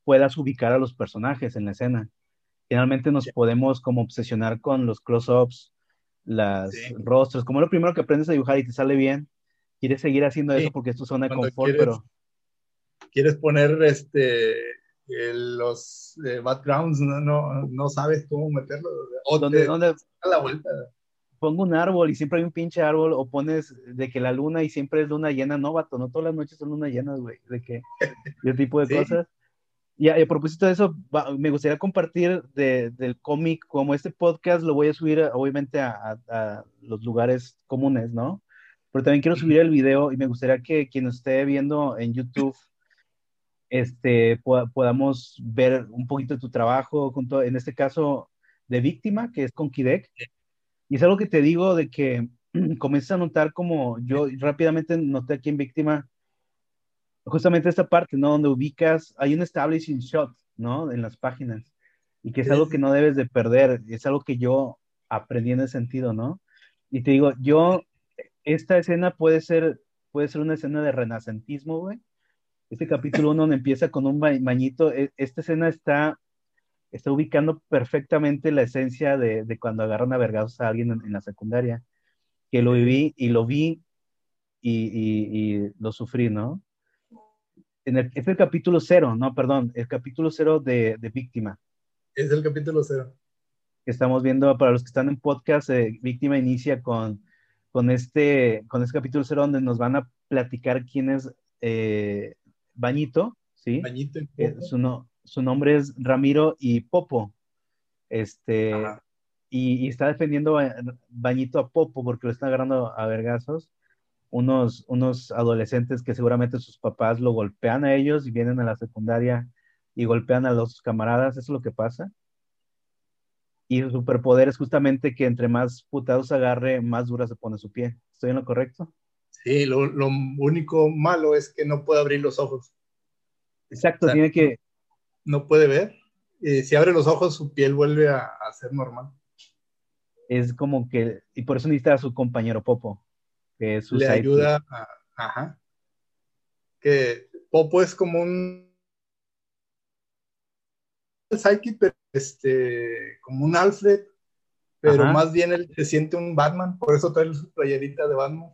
puedas ubicar a los personajes en la escena. Finalmente nos podemos como obsesionar con los close-ups, las rostros, como lo primero que aprendes a dibujar y te sale bien, quieres seguir haciendo eso porque es tu zona de confort, pero... Quieres poner este, los eh, backgrounds, no, no, no, sabes cómo meterlo. O ¿Dónde, dónde la vuelta. Pongo un árbol y siempre hay un pinche árbol, o pones de que la luna y siempre es luna llena, no, vato, no todas las noches son luna llenas, güey, de que, ese tipo de cosas. Y a, propósito de eso, me gustaría compartir del cómic, como este podcast lo voy a subir obviamente a, los lugares comunes, ¿no? Pero también quiero subir el video y me gustaría que quien esté viendo en YouTube, este, podamos ver un poquito de tu trabajo, junto, en este caso de víctima, que es con Kidek. Y es algo que te digo de que comienzas a notar como yo rápidamente noté aquí en víctima justamente esta parte, ¿no? Donde ubicas, hay un establishing shot, ¿no? En las páginas. Y que es algo que no debes de perder, es algo que yo aprendí en ese sentido, ¿no? Y te digo, yo, esta escena puede ser, puede ser una escena de renacentismo, güey. Este capítulo uno donde empieza con un bañito, e, esta escena está, está ubicando perfectamente la esencia de, de cuando agarran a vergazos a alguien en, la secundaria, que lo viví y lo vi y, y, y lo sufrí, ¿no? es el capítulo cero, no, perdón, el capítulo cero de, Víctima. Es el capítulo cero. estamos viendo, para los que están en podcast, eh, Víctima inicia con, con, este, con este capítulo cero donde nos van a platicar quién es eh, Bañito, ¿sí? Bañito y eh, su, su, nombre es Ramiro y Popo. Este, y, y, está defendiendo Bañito a Popo porque lo están agarrando a vergazos unos, unos adolescentes que seguramente sus papás lo golpean a ellos y vienen a la secundaria y golpean a los camaradas, eso es lo que pasa. Y su superpoder es justamente que entre más putados agarre, más dura se pone su pie. ¿Estoy en lo correcto? Sí, lo, lo único malo es que no puede abrir los ojos. Exacto, tiene que... No puede ver. y si abre los ojos, su piel vuelve a, a, ser normal. Es como que... Y por eso necesita a su compañero Popo que le ayuda a, ajá, que Popo es como un sidekick, pero este, como un Alfred, pero más bien él se siente un Batman, por eso trae su playerita de Batman.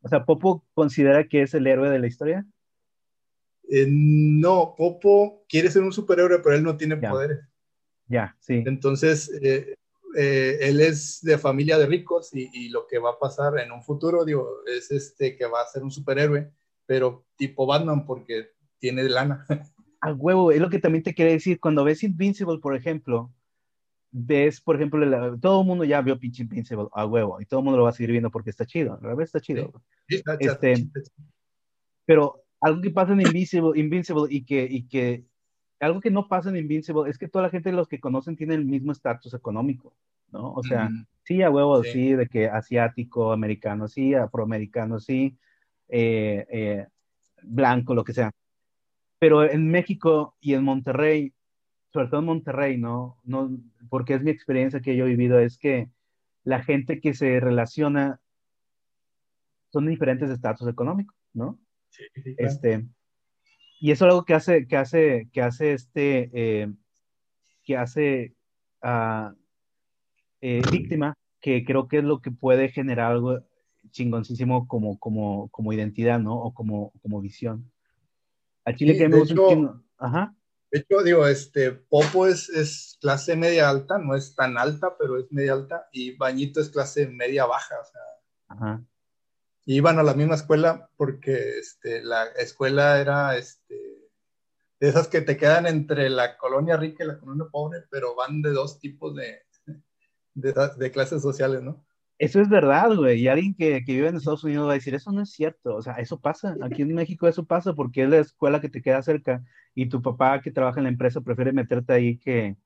O sea, Popo considera que es el héroe de la historia. Eh, no, Popo quiere ser un superhéroe, pero él no tiene poderes. Ya, sí. Entonces, eh, eh, él es de familia de ricos y, lo que va a pasar en un futuro, digo, es este que va a ser un superhéroe, pero tipo Batman porque tiene lana. A huevo, es lo que también te quiere decir, cuando ves Invincible, por ejemplo, ves, por ejemplo, todo el mundo ya vio pinche Invincible a huevo y todo el mundo lo va a seguir viendo porque está chido, la verdad está chido. este, pero algo que pasa en Invincible, Invincible y que, y que algo que no pasa en Invincible es que toda la gente de los que conocen tiene el mismo estatus económico, ¿no? O sea, sí, a huevo, sí. de que asiático, americano, sí, afroamericano, sí, eh, eh, blanco, lo que sea. Pero en México y en Monterrey, sobre todo en Monterrey, ¿no? no porque es mi experiencia que yo he vivido, es que la gente que se relaciona son diferentes estatus económicos, ¿no? Sí, sí, Este, y eso es algo que hace, que hace, que hace este, eh, que hace a eh, víctima, que creo que es lo que puede generar algo chingoncísimo como, como, como identidad, ¿no? O como, como visión. A Chile que me gusta Ajá. De hecho, digo, este, Popo es, es, clase media alta, no es tan alta, pero es media alta, y Bañito es clase media baja, o sea. Ajá. iban a la misma escuela porque este, la escuela era este, de esas que te quedan entre la colonia rica y la colonia pobre, pero van de dos tipos de, de, de clases sociales, ¿no? Eso es verdad, güey. Y alguien que, que, vive en Estados Unidos va a decir, eso no es cierto. O sea, eso pasa. Aquí en México eso pasa porque es la escuela que te queda cerca y tu papá que trabaja en la empresa prefiere meterte ahí que,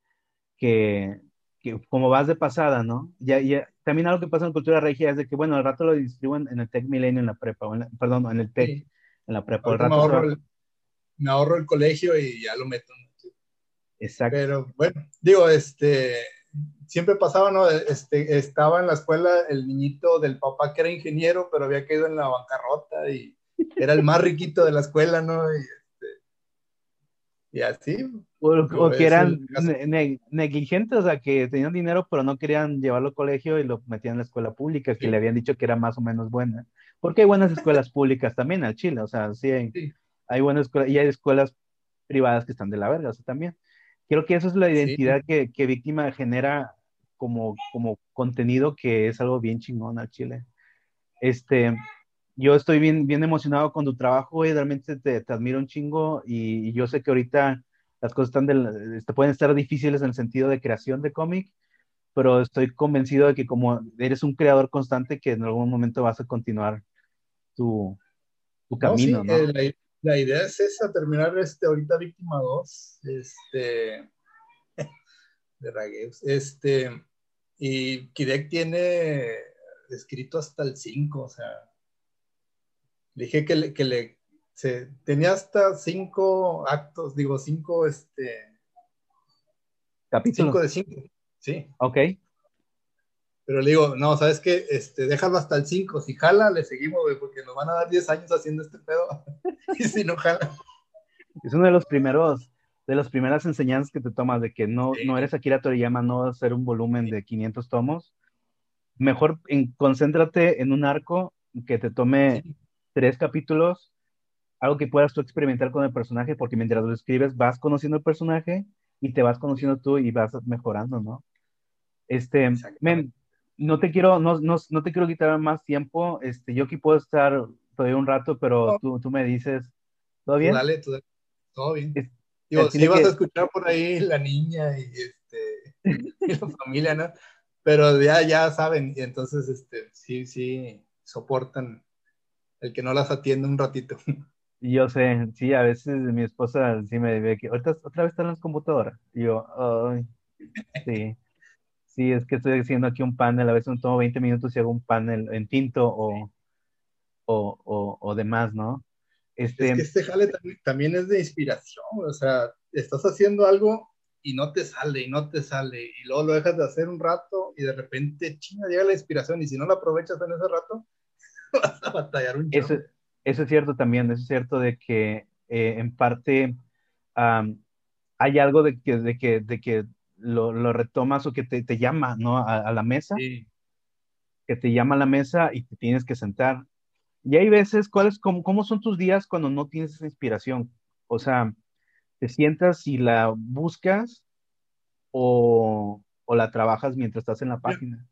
que, que como vas de pasada, ¿no? Ya, ya, también algo que pasa en cultura regia es de que, bueno, al rato lo distribuyen en el Tech Milenio, en la prepa, perdón, en el Tech, en la prepa. rato me, ahorro el, me, ahorro el, colegio y ya lo meto. Exacto. Pero bueno, digo, este, siempre pasaba, ¿no? Este, estaba en la escuela el niñito del papá que era ingeniero, pero había caído en la bancarrota y era el más riquito de la escuela, ¿no? Y, este, y así. O, que eran negligentes, o sea, que tenían dinero, pero no querían llevarlo al colegio y lo metían en la escuela pública, que le habían dicho que era más o menos buena. Porque hay buenas escuelas públicas también al Chile, o sea, sí hay, hay buenas escuelas, y hay escuelas privadas que están de la verga, o sea, también. Creo que eso es la identidad que, que Víctima genera como, como contenido que es algo bien chingón al Chile. Este, yo estoy bien, bien emocionado con tu trabajo y realmente te, te admiro un chingo y, yo sé que ahorita las cosas están te este, pueden estar difíciles en el sentido de creación de cómic, pero estoy convencido de que como eres un creador constante, que en algún momento vas a continuar tu, tu camino. ¿no? Eh, la, idea es esa, terminar este, ahorita Víctima 2, este, de Ragueus. Este, y Kidek tiene escrito hasta el 5, o sea, le dije que le, que le se, tenía hasta 5 actos, digo, 5, este, capítulos. 5 de 5, sí. Ok. Pero le digo, no, ¿sabes qué? Este, déjalo hasta el 5. Si jala, le seguimos, güey, porque nos van a dar 10 años haciendo este pedo. y si no jala. Es uno de los primeros de las primeras enseñanzas que te tomas de que no, no eres Akira Toriyama, no vas a hacer un volumen de 500 tomos. Mejor en, concéntrate en un arco que te tome tres capítulos, algo que puedas tú experimentar con el personaje, porque mientras lo escribes vas conociendo el personaje y te vas conociendo tú y vas mejorando, ¿no? Este, men, no te quiero, no, no, no, te quiero quitar más tiempo. Este, yo aquí puedo estar todavía un rato, pero tú, tú me dices, ¿todo bien? Dale, tú, todo bien. Digo, sí vas a escuchar por ahí la niña y, este, y la familia, ¿no? Pero ya, ya saben, y entonces, este, sí, sí, soportan el que no las atiende un ratito. Yo sé, sí, a veces mi esposa sí me ve que ahorita otra vez están las computadoras. Y yo, ay, sí. Sí, es que estoy haciendo aquí un panel, a veces me tomo 20 minutos y hago un panel en tinto o, o, o, o demás, ¿no? Este... Es que este jale también, es de inspiración, o sea, estás haciendo algo y no te sale, y no te sale, y luego lo dejas de hacer un rato y de repente, chinga, llega la inspiración, y si no la aprovechas en ese rato, vas a batallar un eso, eso, es cierto también, eso es cierto de que eh, en parte hay algo de que, de que, de que lo, lo retomas o que te, te llama, ¿no? A, la mesa. Que te llama a la mesa y te tienes que sentar y hay veces, ¿cuáles, cómo, cómo son tus días cuando no tienes esa inspiración? O sea, ¿te sientas y la buscas o, o la trabajas mientras estás en la página?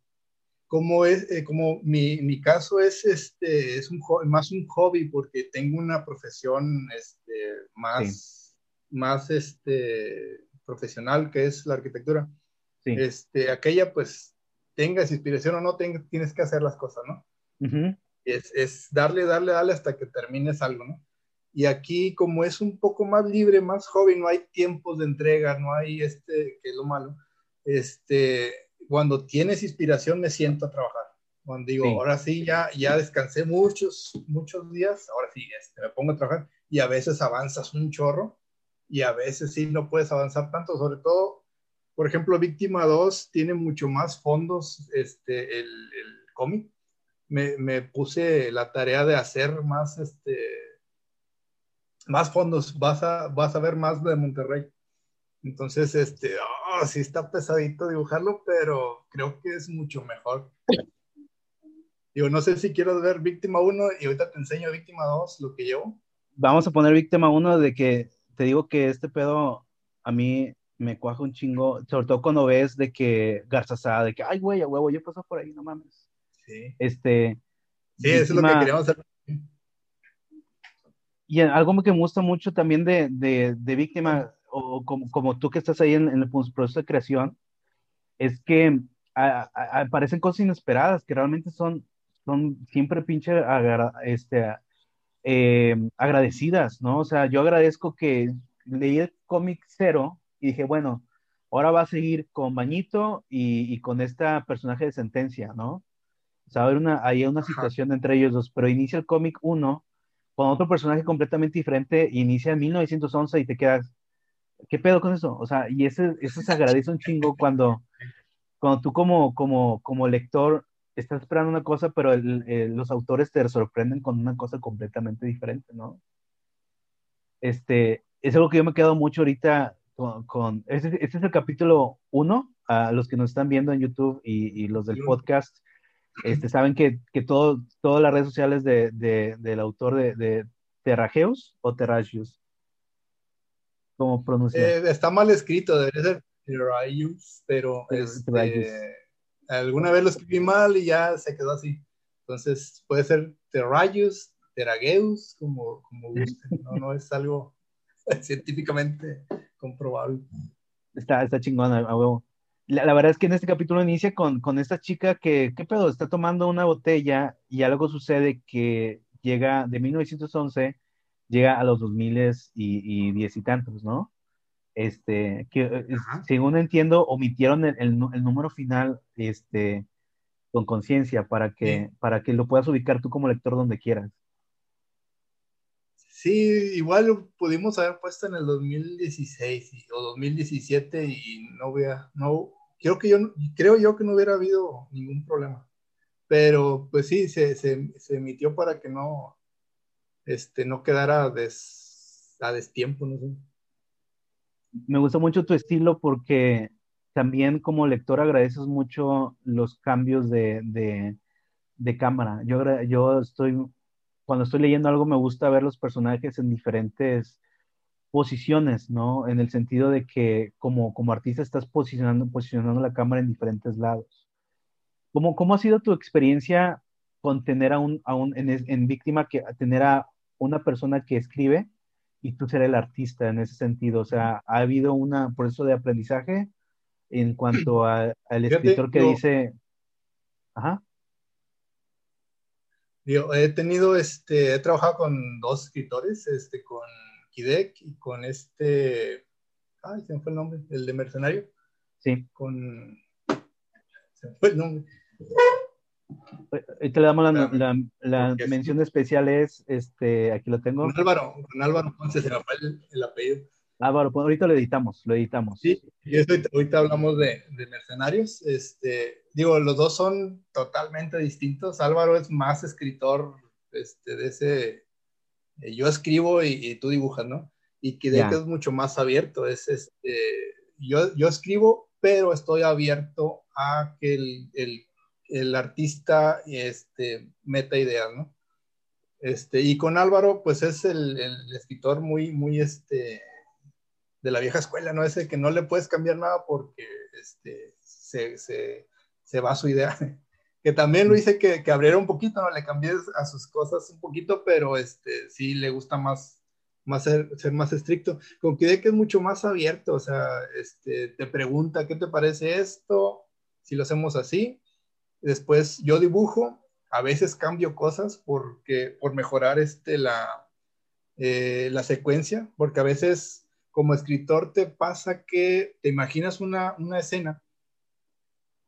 Como, es, eh, como mi, mi, caso es, este, es un, más un hobby porque tengo una profesión este, más, más este, profesional que es la arquitectura. Sí. Este, aquella pues tengas inspiración o no, tengas, tienes que hacer las cosas, ¿no? Uh es, es, darle, darle, darle hasta que termines algo, ¿no? Y aquí, como es un poco más libre, más joven, no hay tiempos de entrega, no hay este, que es lo malo, este, cuando tienes inspiración me siento a trabajar. Cuando digo, ahora sí, ya, ya descansé muchos, muchos días, ahora sí, este, me pongo a trabajar y a veces avanzas un chorro y a veces sí no puedes avanzar tanto, sobre todo, por ejemplo, Víctima 2 tiene mucho más fondos, este, el, el cómic, me, puse la tarea de hacer más, este, más fondos, vas a, vas a ver más de Monterrey. Entonces, este, oh, sí está pesadito dibujarlo, pero creo que es mucho mejor. Digo, no sé si quiero ver Víctima 1 y ahorita te enseño Víctima 2, lo que llevo. Vamos a poner Víctima 1 de que te digo que este pedo a mí me cuaja un chingo, sobre todo cuando ves de que Garzazada, de que, ay, güey, a huevo, yo paso por ahí, no mames. Sí. Este. Sí, eso es lo que queríamos hacer. Y algo que me gusta mucho también de, de, de Víctima, o como, como, tú que estás ahí en, en, el proceso de creación, es que aparecen cosas inesperadas que realmente son, son siempre pinche este, eh, agradecidas, ¿no? O sea, yo agradezco que leí el cómic cero y dije, bueno, ahora va a seguir con Bañito y, y con esta personaje de sentencia, ¿no? Sea, hay una, hay una situación entre ellos dos, pero inicia el cómic uno con otro personaje completamente diferente, inicia en 1911 y te quedas, ¿qué pedo con eso? O sea, y ese, eso se agradece un chingo cuando, cuando tú como, como, como lector estás esperando una cosa, pero el, los autores te sorprenden con una cosa completamente diferente, ¿no? Este, es algo que yo me he quedado mucho ahorita con, con este, este, es el capítulo uno, a los que nos están viendo en YouTube y, y los del podcast, este, saben que, que todo, todas las redes sociales de, de, del autor de, de Terrageus o Terragius, ¿cómo pronuncia? Eh, está mal escrito, debería ser Terragius, pero este, alguna vez lo escribí mal y ya se quedó así. Entonces puede ser Terragius, Terrageus, como, como gusten, ¿no? no es algo científicamente comprobable. Está, está chingón, a huevo la, verdad es que en este capítulo inicia con, con esta chica que, ¿qué pedo? Está tomando una botella y algo sucede que llega de 1911, llega a los 2000 y, y diez y tantos, ¿no? Este, que eh, según entiendo, omitieron el, el, número final, este, con conciencia para que, para que lo puedas ubicar tú como lector donde quieras. Sí, igual lo pudimos haber puesto en el 2016 o 2017 y no hubiera, no, creo que yo, creo yo que no hubiera habido ningún problema. Pero pues sí, se, se, se emitió para que no, este, no quedara des, a destiempo, no sé. Me gusta mucho tu estilo porque también como lector agradeces mucho los cambios de, de, de cámara. Yo, yo estoy cuando estoy leyendo algo me gusta ver los personajes en diferentes posiciones, ¿no? En el sentido de que como, como artista estás posicionando, posicionando la cámara en diferentes lados. ¿Cómo, cómo ha sido tu experiencia con tener a un, a un en, en, víctima, que tener a una persona que escribe y tú ser el artista en ese sentido? O sea, ¿ha habido un proceso de aprendizaje en cuanto al escritor que dice... Ajá. Yo he tenido, este, he trabajado con dos escritores, este, con Kidek y con este, ay, se me fue el nombre, el de Mercenario. Sí. Con, se me fue el nombre. Ahorita le damos la, la, la mención especial es, este, aquí lo tengo. Con Álvaro, con Álvaro Ponce se me fue el, el apellido. Álvaro, pues ahorita lo editamos, lo editamos. Sí, y ahorita, ahorita hablamos de, de, mercenarios. Este, digo, los dos son totalmente distintos. Álvaro es más escritor este, de ese, eh, yo escribo y, y, tú dibujas, ¿no? Y que yeah. es mucho más abierto. Es este, yo, yo escribo, pero estoy abierto a que el, el, el artista este, meta ideas, ¿no? Este, y con Álvaro, pues es el, el escritor muy, muy, este, de la vieja escuela, ¿no? Ese que no le puedes cambiar nada porque este, se, se, se va su idea. que también lo hice que, que, abriera un poquito, ¿no? Le cambié a sus cosas un poquito, pero este, sí le gusta más, más ser, ser más estricto. Con que es mucho más abierto, o sea, este, te pregunta, ¿qué te parece esto? Si lo hacemos así. Después yo dibujo, a veces cambio cosas porque, por mejorar este, la, eh, la secuencia, porque a veces como escritor te pasa que te imaginas una, una escena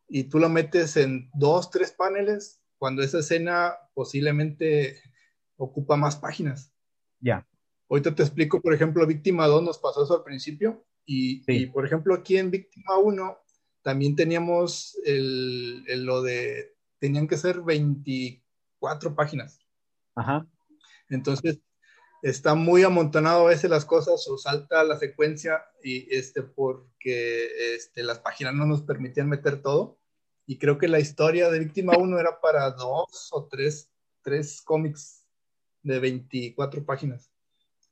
y tú lo metes en dos, tres paneles, cuando esa escena posiblemente ocupa más páginas. Ya. Yeah. Ahorita te explico, por ejemplo, Víctima 2 nos pasó eso al principio y, sí. y por ejemplo, aquí en Víctima 1 también teníamos el, el, lo de, tenían que ser 24 páginas. Ajá. Entonces, está muy amontonado a veces las cosas o salta la secuencia y este porque este, las páginas no nos permitían meter todo y creo que la historia de Víctima 1 era para dos o tres, tres cómics de 24 páginas.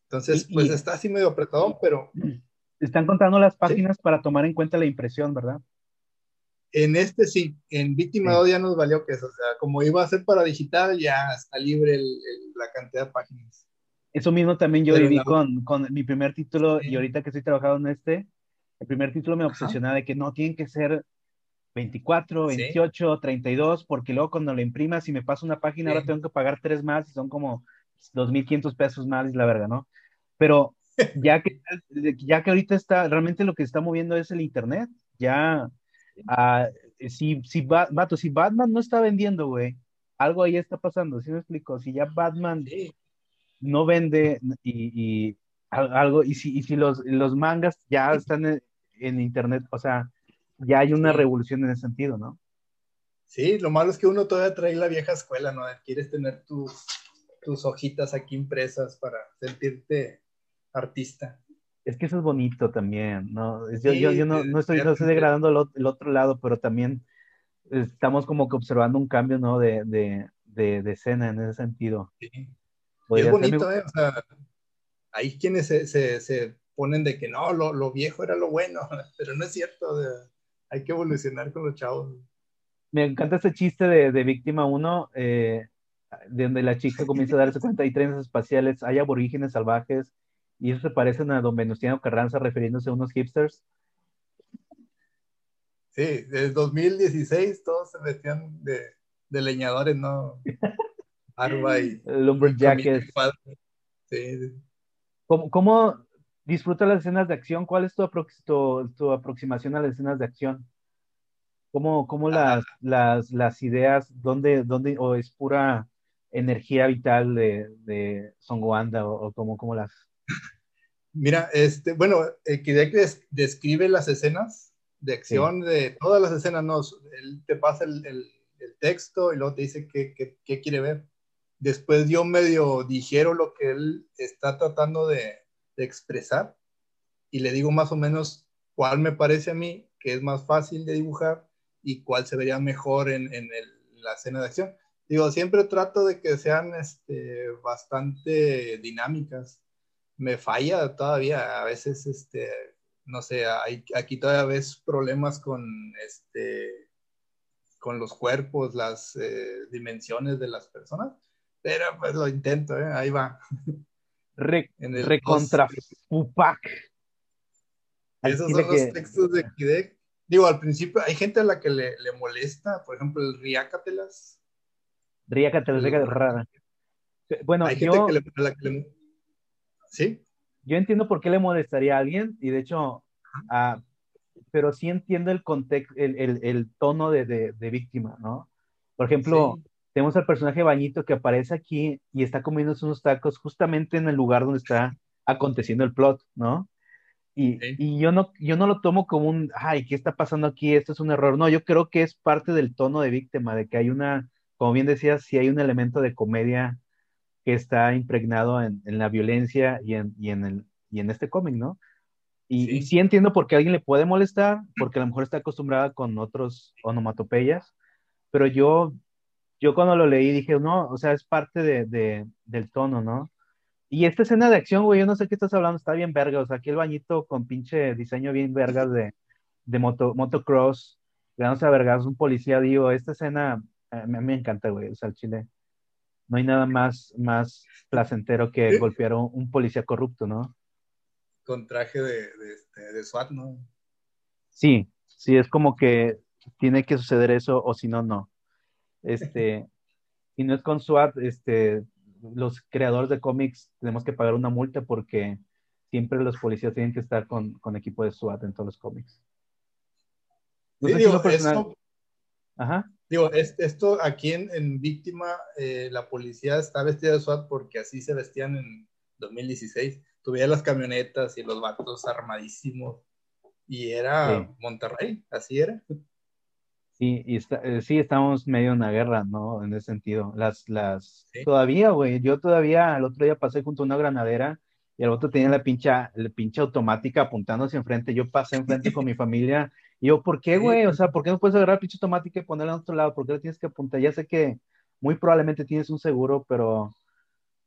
Entonces, pues está así medio apretado, pero... Están contando las páginas para tomar en cuenta la impresión, ¿verdad? En este sí, en Víctima 2 ya nos valió que eso, o sea, como iba a ser para digital, ya está libre la cantidad de páginas. Eso mismo también yo viví con, con, mi primer título y ahorita que estoy trabajando en este, el primer título me obsesionaba de que no, tienen que ser 24, 28, 32, porque luego cuando lo imprimas y me paso una página, ahora tengo que pagar tres más y son como 2.500 pesos más, la verdad, ¿no? Pero ya que, ya que ahorita está, realmente lo que está moviendo es el Internet, ya Ah, si, si, si Batman no está vendiendo, güey, algo ahí está pasando, ¿sí me explico? Si ya Batman no vende y, algo, y si, y si los, los mangas ya están en, internet, o sea, ya hay una revolución en ese sentido, ¿no? Sí, lo malo es que uno todavía trae la vieja escuela, ¿no? Quieres tener tus, tus hojitas aquí impresas para sentirte artista es que eso es bonito también, ¿no? yo, yo, no, no, estoy, no estoy degradando el, otro lado, pero también estamos como que observando un cambio, ¿no? De, de, de, escena en ese sentido. Sí. Es bonito, ¿eh? O sea, hay quienes se, se, se ponen de que no, lo, lo, viejo era lo bueno, pero no es cierto, hay que evolucionar con los chavos. Me encanta ese chiste de, de Víctima 1, eh, de donde la chica comienza a darse cuenta, hay trenes espaciales, hay aborígenes salvajes, y eso se parecen a don Venustiano Carranza refiriéndose a unos hipsters. Sí, desde 2016 todos se vestían de, de leñadores, ¿no? Arba y... Lumberjackets. Sí. ¿Cómo, ¿Cómo disfrutas las escenas de acción? ¿Cuál es tu, tu, aproximación a las escenas de acción? ¿Cómo, cómo las, ah. las, las, ideas, dónde, dónde, o es pura energía vital de, de Songoanda, o, o cómo, cómo las, Mira, este, bueno, Kidek describe las escenas de acción de todas las escenas, no, él te pasa el, el, texto y luego te dice qué, qué, qué, quiere ver. Después yo medio dijeron lo que él está tratando de, expresar y le digo más o menos cuál me parece a mí que es más fácil de dibujar y cuál se vería mejor en, la escena de acción. Digo, siempre trato de que sean este, bastante dinámicas me falla todavía. A veces, este, no sé, aquí todavía ves problemas con, este, los cuerpos, las eh, dimensiones de las personas, pero pues lo intento, ¿eh? ahí va. en el recontra Fupac. Esos son los textos de Kidek. Digo, al principio hay gente a la que le, le molesta, por ejemplo, el Riácatelas. Riácatelas, rara. Bueno, hay gente que a la que le, Sí. Yo entiendo por qué le molestaría a alguien y de hecho, uh, pero sí entiendo el contexto, el, el, el, tono de, de, de, víctima, ¿no? Por ejemplo, sí. Tenemos al personaje Bañito que aparece aquí y está comiéndose unos tacos justamente en el lugar donde está aconteciendo el plot, ¿no? Y, sí. y, yo, no, yo no lo tomo como un, ay, ¿qué está pasando aquí? Esto es un error. No, yo creo que es parte del tono de víctima, de que hay una, como bien decías, sí hay un elemento de comedia que está impregnado en, en la violencia y en, y en, el, y en este cómic, ¿no? Y sí. y sí. entiendo por qué a alguien le puede molestar, porque a lo mejor está acostumbrada con otros onomatopeyas, pero yo, yo cuando lo leí dije, no, o sea, es parte de, de, del tono, ¿no? Y esta escena de acción, güey, yo no sé qué estás hablando, está bien verga, o sea, aquí el bañito con pinche diseño bien vergas de, de moto, motocross, ganándose a vergas, un policía, digo, esta escena a mí me encanta, güey, o sea, el chile no hay nada más, más placentero que ¿Sí? golpear a un, un, policía corrupto, ¿no? Con traje de, de, este, de, SWAT, ¿no? Sí, sí, es como que tiene que suceder eso o si no, no. Este, y no es con SWAT, este, los creadores de cómics tenemos que pagar una multa porque siempre los policías tienen que estar con, con equipo de SWAT en todos los cómics. No sí, digo, eso, Ajá. Digo, es, esto aquí en, en Víctima, eh, la policía está vestida de SWAT porque así se vestían en 2016. Tuviera las camionetas y los vatos armadísimos. Y era sí. Monterrey, así era. Y, eh, sí, estamos medio en una guerra, ¿no? En ese sentido. Las, las, todavía, güey, yo todavía el otro día pasé junto a una granadera y el otro tenía la pincha, la pincha automática apuntando hacia enfrente. Yo pasé enfrente con mi familia y yo, ¿por qué, güey? O sea, ¿por qué no puedes agarrar la pincha automática y ponerla a otro lado? ¿Por qué la tienes que apuntar? Ya sé que muy probablemente tienes un seguro, pero,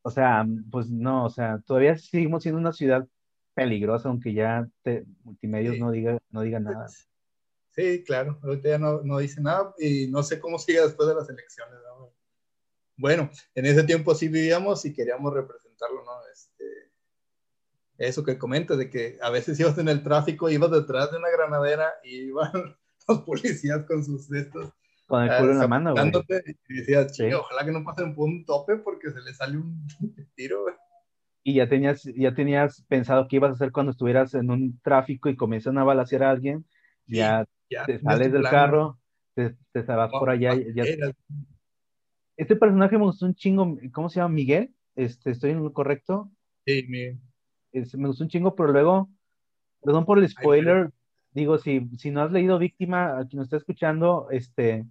o sea, pues no, o sea, todavía seguimos siendo una ciudad peligrosa, aunque ya te, multimedios no diga, no diga nada. Sí, claro, ahorita ya no, no, dice nada y no sé cómo sigue después de las elecciones. Bueno, en ese tiempo sí vivíamos y queríamos representarlo, ¿no? Este, eso que comentas, de que a veces ibas en el tráfico, ibas detrás de una granadera y iban los policías con sus estos. Con el culo en la mano, güey. Y decías, sí. ojalá que no pasen por un tope porque se le sale un tiro, güey. Y ya tenías, ya tenías pensado qué ibas a hacer cuando estuvieras en un tráfico y comienzan a balasear a alguien, ya te sales del carro, te, te vas por allá. Ya... Este personaje me gustó un chingo, ¿cómo se llama? Miguel, este, ¿estoy en lo correcto? Sí, Miguel. me gustó un chingo, pero luego, perdón por el spoiler, digo, si, si no has leído Víctima, a quien nos está escuchando, este,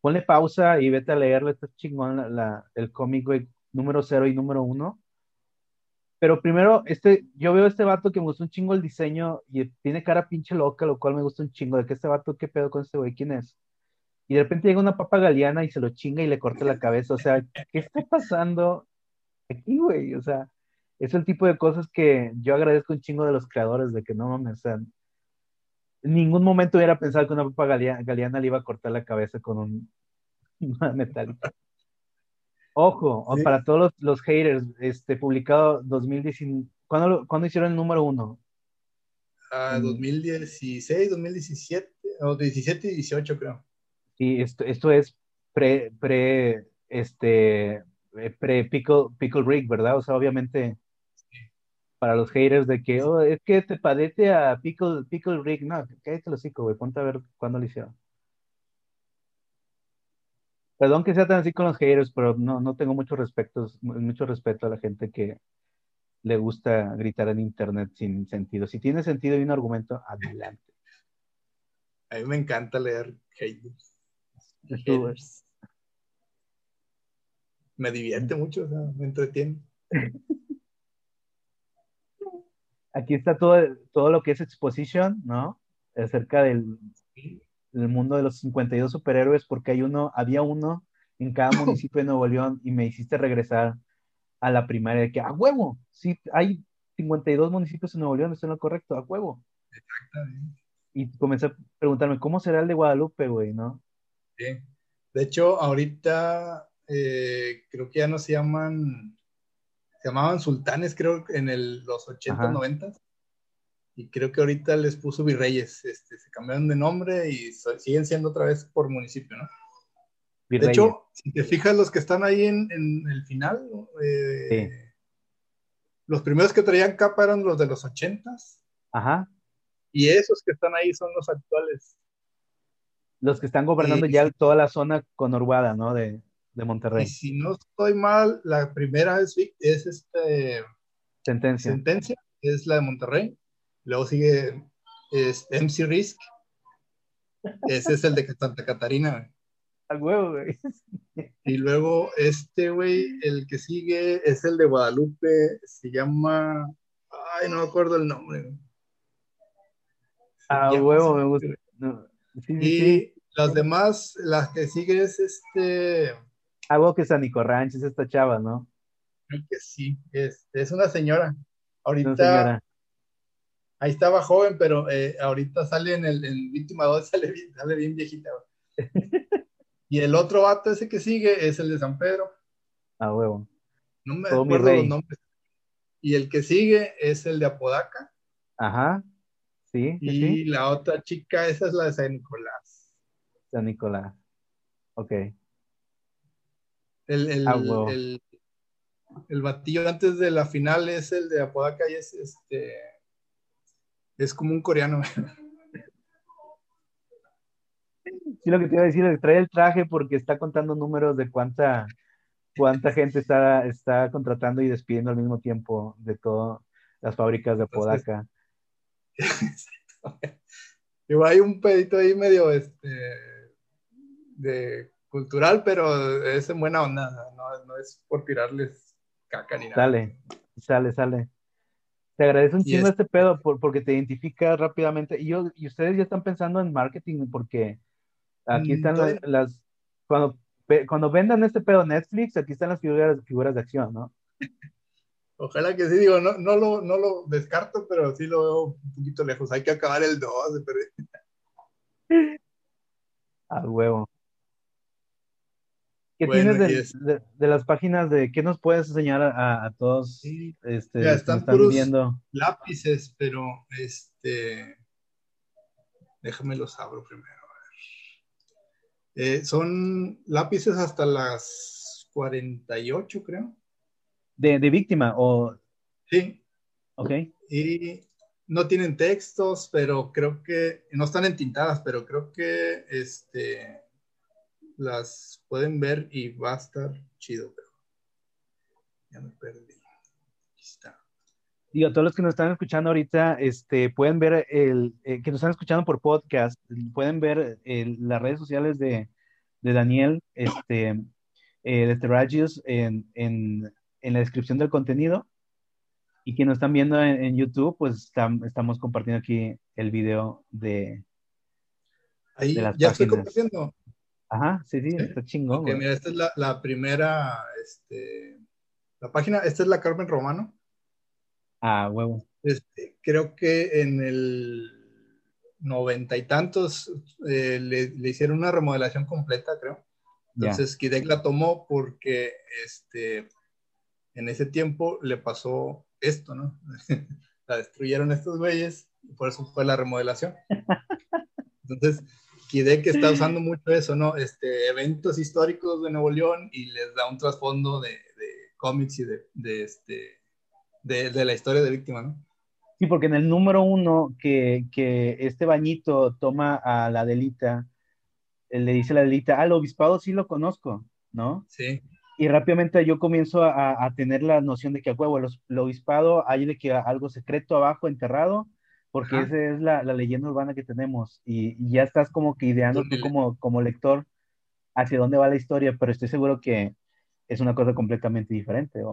ponle pausa y vete a leerle, está chingón la, el cómic, número cero y número uno. Pero primero, este, yo veo a este vato que me gusta un chingo el diseño y tiene cara pinche loca, lo cual me gusta un chingo. De que este vato, ¿qué pedo con este güey? ¿Quién es? Y de repente llega una papa galeana y se lo chinga y le corta la cabeza. O sea, ¿qué está pasando aquí, güey? O sea, es el tipo de cosas que yo agradezco un chingo de los creadores, de que no mames, o sea, en ningún momento hubiera pensado que una papa galeana, le iba a cortar la cabeza con un metálica. Ojo, para todos los, haters, este, publicado 2019, ¿cuándo, ¿cuándo hicieron el número uno? Ah, 2016, 2017, o 17 y 18 creo. Sí, esto, esto es pre, pre, este, eh, pre Pickle, Pickle Rick, ¿verdad? O sea, obviamente para los haters de que, oh, es que te padece a Pickle, Pickle Rick, no, cállate los hocico, güey, ponte a ver cuándo lo hicieron. Perdón que sea tan así con los haters, pero no, no tengo mucho respeto, mucho respeto a la gente que le gusta gritar en internet sin sentido. Si tiene sentido y un argumento, adelante. A mí me encanta leer haters. Me divierte mucho, o sea, me entretiene. Aquí está todo, todo lo que es exposición, ¿no? Acerca del, el mundo de los 52 superhéroes porque hay uno, había uno en cada municipio de Nuevo León y me hiciste regresar a la primaria de que a huevo, sí, hay 52 municipios en Nuevo León, eso es lo correcto, a huevo. Exactamente. Y comencé a preguntarme, ¿cómo será el de Guadalupe, güey, no? Sí. De hecho, ahorita eh, creo que ya no se llaman, se llamaban sultanes, creo, en el, los 80, 90 y creo que ahorita les puso virreyes, este, se cambiaron de nombre y siguen siendo otra vez por municipio, ¿no? De hecho, si te fijas los que están ahí en, el final, eh, los primeros que traían capa eran los de los ochentas. Ajá. Y esos que están ahí son los actuales. Los que están gobernando ya toda la zona conurbada, ¿no? De, de, Monterrey. Y si no estoy mal, la primera es, es este... Sentencia. Sentencia, es la de Monterrey. Luego sigue es MC Risk. Ese es el de Santa Catarina. Al huevo, güey. Y luego este, güey, el que sigue es el de Guadalupe. Se llama. Ay, no me acuerdo el nombre. Ah, huevo, me gusta. y las demás, las que sigue es este. Algo que Sanico Ranch es esta chava, ¿no? Creo que sí, es, es una señora. Ahorita, una señora ahí estaba joven, pero eh, ahorita sale en el en Víctima 2, sale bien, sale bien viejita. y el otro vato ese que sigue es el de San Pedro. Ah, huevo. No me acuerdo los nombres. Y el que sigue es el de Apodaca. Ajá. Sí. Y la otra chica, esa es la de San Nicolás. San Nicolás. Ok. El, el, ah, el, el, batillo antes de la final es el de Apodaca y es este es como un coreano. Sí, lo que te iba a decir es trae el traje porque está contando números de cuánta, cuánta gente está, está contratando y despidiendo al mismo tiempo de todas las fábricas de Podaca. Igual hay un pedito ahí medio, este, de cultural, pero es en buena onda, no, no es por tirarles caca ni nada. Sale, sale, sale. Te agradezco un chingo este pedo por, porque te identifica rápidamente. Y, yo, y ustedes ya están pensando en marketing porque aquí mm, están las, cuando, cuando vendan este pedo Netflix, aquí están las figuras, figuras de acción, ¿no? Ojalá que sí, digo, no, no, lo, no lo descarto, pero sí lo veo un poquito lejos. Hay que acabar el 2. Al huevo. ¿Qué tienes de, las páginas de qué nos puedes enseñar a, todos? este, ya están, viendo? lápices, pero este, déjame los abro primero. Eh, son lápices hasta las 48, creo. ¿De, de víctima o...? Sí. Ok. Y no tienen textos, pero creo que, no están entintadas, pero creo que este, las pueden ver y va a estar chido, pero ya me perdí. Aquí está. Digo, todos los que nos están escuchando ahorita, este, pueden ver el, eh, que nos están escuchando por podcast, pueden ver las redes sociales de, de Daniel, este, eh, de Terragios en, en, en, la descripción del contenido. Y quienes nos están viendo en, YouTube, pues estamos compartiendo aquí el video de, Ahí, ya estoy compartiendo. Ajá, sí, sí, está chingón. mira, esta es la, primera, este, la página, esta es la Carmen Romano. Ah, huevo. Este, creo que en el noventa y tantos eh, le, hicieron una remodelación completa, creo. Entonces Kidek la tomó porque este, en ese tiempo le pasó esto, ¿no? la destruyeron estos güeyes y por eso fue la remodelación. Entonces, que está usando mucho eso, ¿no? Este, eventos históricos de Nuevo León y les da un trasfondo de, cómics y de, este, de, la historia de víctima, ¿no? Sí, porque en el número uno que, este bañito toma a la delita, le dice a la delita, ah, el obispado sí lo conozco, ¿no? Sí. Y rápidamente yo comienzo a, tener la noción de que a huevo, el obispado hay de que algo secreto abajo enterrado porque esa es la, leyenda urbana que tenemos y, ya estás como que ideando tú como, como lector hacia dónde va la historia, pero estoy seguro que es una cosa completamente diferente.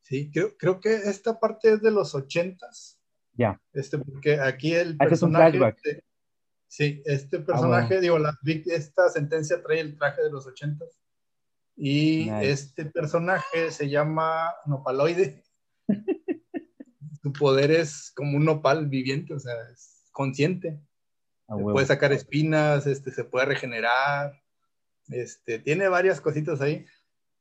Sí, creo, creo que esta parte es de los ochentas. Ya. Este, porque aquí el personaje... Ah, es un flashback. sí, este ah, personaje, digo, la, esta sentencia trae el traje de los ochentas. Y este personaje se llama Nopaloide. su poder es como un nopal viviente, o sea, es consciente. puede sacar espinas, este, se puede regenerar, este, tiene varias cositas ahí.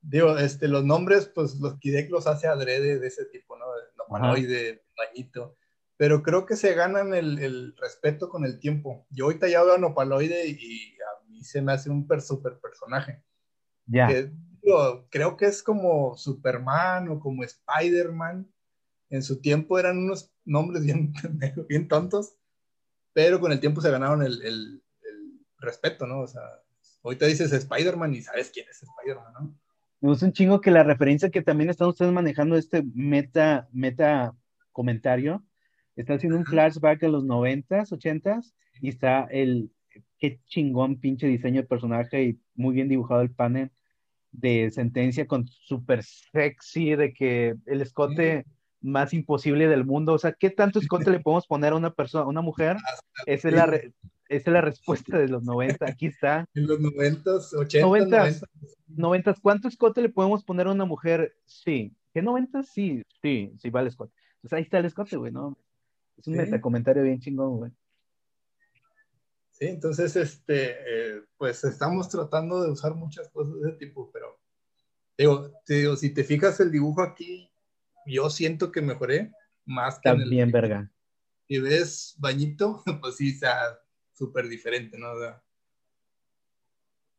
Digo, este, los nombres, pues los Kidek los hace adrede de ese tipo, ¿no? De nopaloide, bañito. Pero creo que se ganan el, el, respeto con el tiempo. Yo ahorita ya veo a Nopaloide y a mí se me hace un super personaje. Ya. creo que es como Superman o como Spider-Man, en su tiempo eran unos nombres bien, bien tontos, pero con el tiempo se ganaron el, el, respeto, ¿no? O sea, ahorita dices Spider-Man y sabes quién es Spider-Man, ¿no? Me gusta un chingo que la referencia que también están ustedes manejando este meta, meta comentario, está haciendo un flashback de los noventas, ochentas, y está el, qué chingón pinche diseño de personaje y muy bien dibujado el panel de sentencia con súper sexy, de que el escote más imposible del mundo. O sea, ¿qué tanto escote le podemos poner a una persona, a una mujer? Esa es la, es la respuesta de los 90. Aquí está. En los 90, 80, 90, 90. ¿Cuánto escote le podemos poner a una mujer? Sí. ¿Qué 90? Sí, sí, sí, vale escote. Pues ahí está el escote, güey, ¿no? Es un metacomentario bien chingón, güey. Sí, entonces, este, eh, pues estamos tratando de usar muchas cosas de ese tipo, pero digo, digo, si te fijas el dibujo aquí, yo siento que mejoré más que También, en verga. Si ves bañito, pues sí, sea súper diferente, ¿no?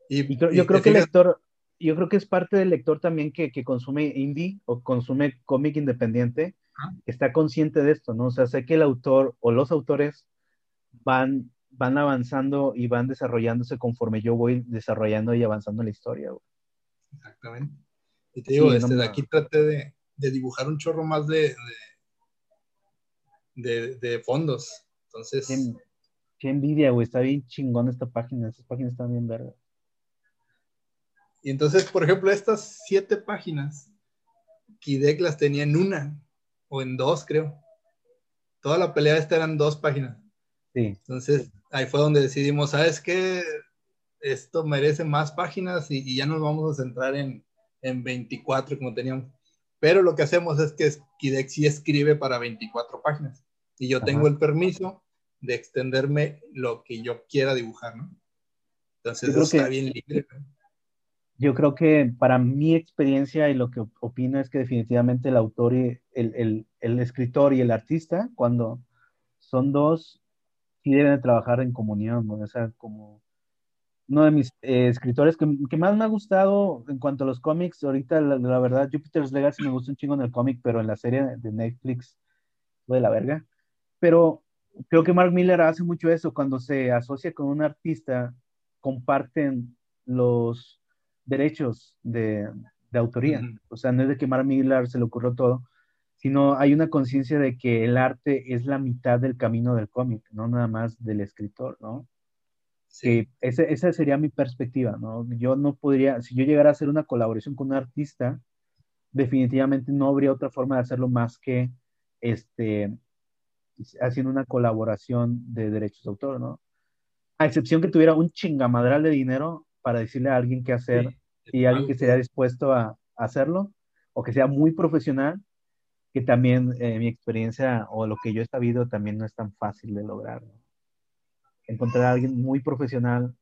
y, yo creo que el lector, yo creo que es parte del lector también que, que consume indie o consume cómic independiente, que está consciente de esto, ¿no? O sea, sé que el autor o los autores van, van avanzando y van desarrollándose conforme yo voy desarrollando y avanzando la historia. Exactamente. Y te digo, desde aquí traté de, de dibujar un chorro más de, de, de, fondos. Entonces. Qué, envidia, güey. Está bien chingón esta página. Estas páginas están bien verdes. Y entonces, por ejemplo, estas siete páginas, Kidek las tenía en una o en dos, creo. Toda la pelea esta eran dos páginas. Sí. Entonces, ahí fue donde decidimos, ¿sabes qué? Esto merece más páginas y, ya nos vamos a centrar en, en 24 como teníamos. Pero lo que hacemos es que Kidek sí escribe para 24 páginas y yo tengo el permiso de extenderme lo que yo quiera dibujar, ¿no? Entonces eso está bien libre. Yo creo que para mi experiencia y lo que opino es que definitivamente el autor y el, el, escritor y el artista, cuando son dos, sí deben de trabajar en comunión, ¿no? O sea, como uno de mis eh, escritores que, que, más me ha gustado en cuanto a los cómics, ahorita la, la, verdad, Jupiter's Legacy me gusta un chingo en el cómic, pero en la serie de Netflix fue de la verga. Pero creo que Mark Miller hace mucho eso, cuando se asocia con un artista, comparten los derechos de, de autoría. O sea, no es de que Mark Miller se le ocurrió todo, sino hay una conciencia de que el arte es la mitad del camino del cómic, no nada más del escritor, ¿no? Sí. esa sería mi perspectiva, ¿no? Yo no podría, si yo llegara a hacer una colaboración con un artista, definitivamente no habría otra forma de hacerlo más que este, haciendo una colaboración de derechos de autor, ¿no? A excepción que tuviera un chingamadral de dinero para decirle a alguien qué hacer y alguien que esté dispuesto a, hacerlo o que sea muy profesional, que también eh, mi experiencia o lo que yo he sabido también no es tan fácil de lograr. ¿no? Encontrar a alguien muy profesional,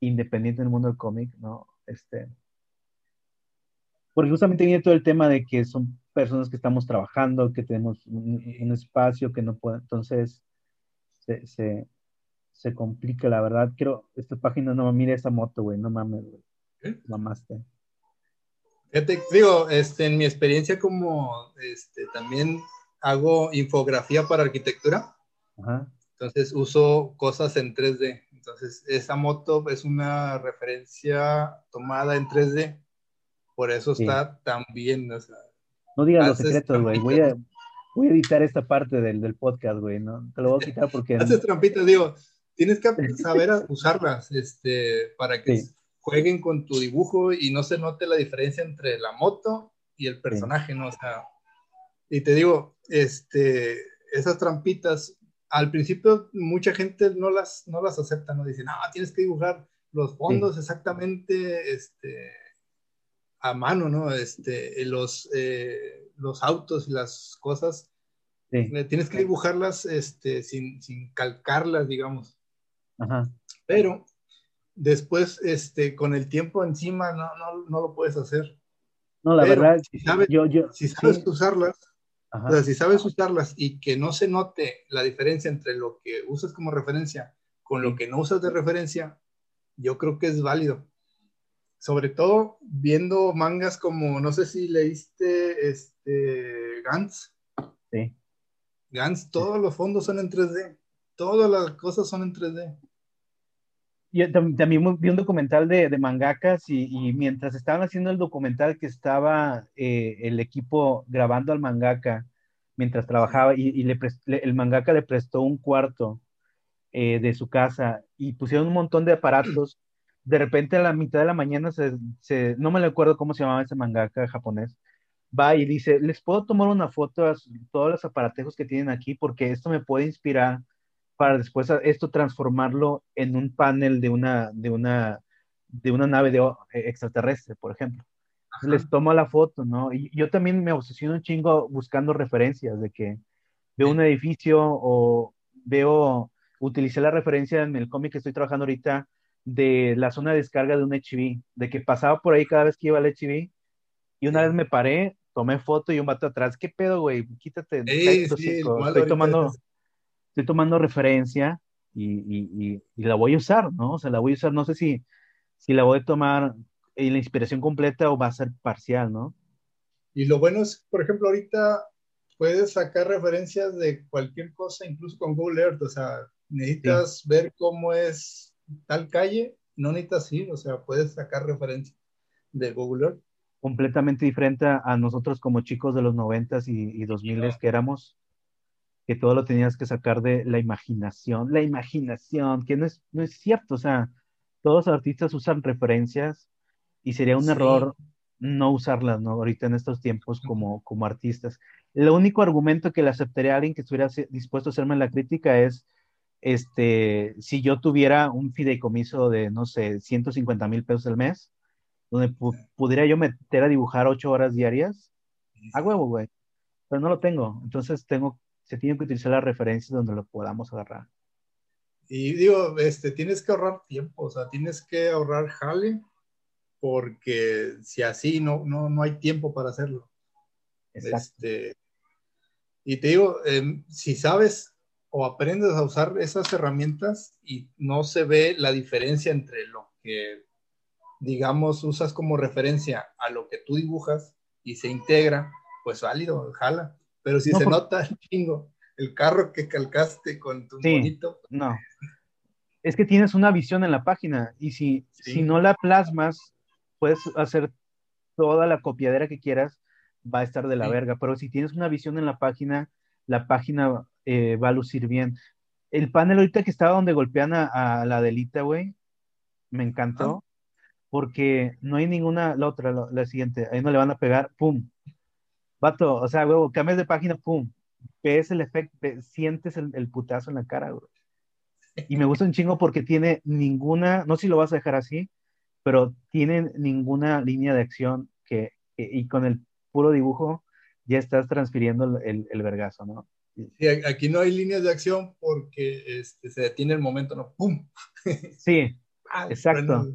independiente del mundo del cómic, ¿no? Este, porque justamente viene todo el tema de que son personas que estamos trabajando, que tenemos un, espacio que no puede, entonces se, se, se, complica, la verdad. Quiero, esta página no, mire esa moto, güey, no mames, güey. ¿Eh? Mamaste. Te digo, este, en mi experiencia como este, también hago infografía para arquitectura. Entonces uso cosas en 3D. Entonces esa moto es una referencia tomada en 3D. Por eso está tan bien. O sea, no digas los secretos, güey. Voy a, voy a editar esta parte del, del podcast, güey, ¿no? Te lo voy a quitar porque... Haces trampitas, digo, tienes que saber usarlas este, para que jueguen con tu dibujo y no se note la diferencia entre la moto y el personaje, ¿no? O sea, y te digo, este, esas trampitas, al principio mucha gente no las, no las acepta, ¿no? Dicen, no, tienes que dibujar los fondos exactamente, este, a mano, ¿no? Este, los, eh, los autos y las cosas, tienes que dibujarlas este, sin, sin calcarlas, digamos. Ajá. Pero después, este, con el tiempo encima, no, no, no lo puedes hacer. No, la verdad, si sabes, yo, yo, si sabes usarlas, o sea, si sabes usarlas y que no se note la diferencia entre lo que usas como referencia con lo que no usas de referencia, yo creo que es válido sobre todo viendo mangas como, no sé si leíste este, Gantz. Sí. Gantz, todos los fondos son en 3D. Todas las cosas son en 3D. Yo también vi un documental de, de mangakas y, mientras estaban haciendo el documental que estaba eh, el equipo grabando al mangaka mientras trabajaba y, le el mangaka le prestó un cuarto eh, de su casa y pusieron un montón de aparatos. De repente a la mitad de la mañana, se, no me acuerdo cómo se llamaba ese mangaka japonés, va y dice, les puedo tomar una foto a todos los aparatejos que tienen aquí porque esto me puede inspirar para después esto transformarlo en un panel de una, de una, de una nave de, e, extraterrestre, por ejemplo. les tomo la foto, ¿no? Y yo también me obsesiono un chingo buscando referencias de que veo un edificio o veo, utilicé la referencia en el cómic que estoy trabajando ahorita, de la zona de descarga de un HIV, de que pasaba por ahí cada vez que iba al HIV, y una vez me paré, tomé foto y un vato atrás, ¿qué pedo, güey? Quítate. estoy, tomando, estoy tomando referencia y, la voy a usar, ¿no? O sea, la voy a usar, no sé si, si la voy a tomar en la inspiración completa o va a ser parcial, ¿no? Y lo bueno es, por ejemplo, ahorita puedes sacar referencias de cualquier cosa, incluso con Google Earth, o sea, necesitas ver cómo es tal calle, no necesitas ir, o sea, puedes sacar referencia de Google Earth. Completamente diferente a, nosotros como chicos de los noventas y, dos miles que éramos, que todo lo tenías que sacar de la imaginación, la imaginación, que no es, no es cierto, o sea, todos los artistas usan referencias Y sería un error no usarlas, ¿no? Ahorita en estos tiempos como, como artistas. El único argumento que le aceptaría a alguien que estuviera dispuesto a hacerme la crítica es, este, si yo tuviera un fideicomiso de, no sé, 150 mil pesos al mes, donde pudiera yo meter a dibujar ocho horas diarias, a huevo, güey. Pero no lo tengo. Entonces tengo, se tiene que utilizar las referencias donde lo podamos agarrar. Y digo, este, tienes que ahorrar tiempo, o sea, tienes que ahorrar jale, porque si así no, no, no hay tiempo para hacerlo. Este, y te digo, em, si sabes o aprendes a usar esas herramientas y no se ve la diferencia entre lo que, digamos, usas como referencia a lo que tú dibujas y se integra, pues válido, jala. Pero si se nota el chingo, el carro que calcaste con tu bonito. No. Es que tienes una visión en la página y si, si no la plasmas, puedes hacer toda la copiadera que quieras, va a estar de la verga. Pero si tienes una visión en la página, la página eh, va a lucir bien. El panel ahorita que estaba donde golpean a, la delita, güey, me encantó. Porque no hay ninguna, la otra, la, siguiente, ahí no le van a pegar, pum. Vato, o sea, huevo, cambias de página, pum. Ves el efecto, sientes el, el putazo en la cara, güey. Y me gusta un chingo porque tiene ninguna, no sé si lo vas a dejar así, pero tiene ninguna línea de acción que, y con el puro dibujo ya estás transfiriendo el, el vergazo, ¿no? Sí, aquí no hay líneas de acción porque este, se detiene el momento, ¿no? ¡Pum! Sí, ah, exacto.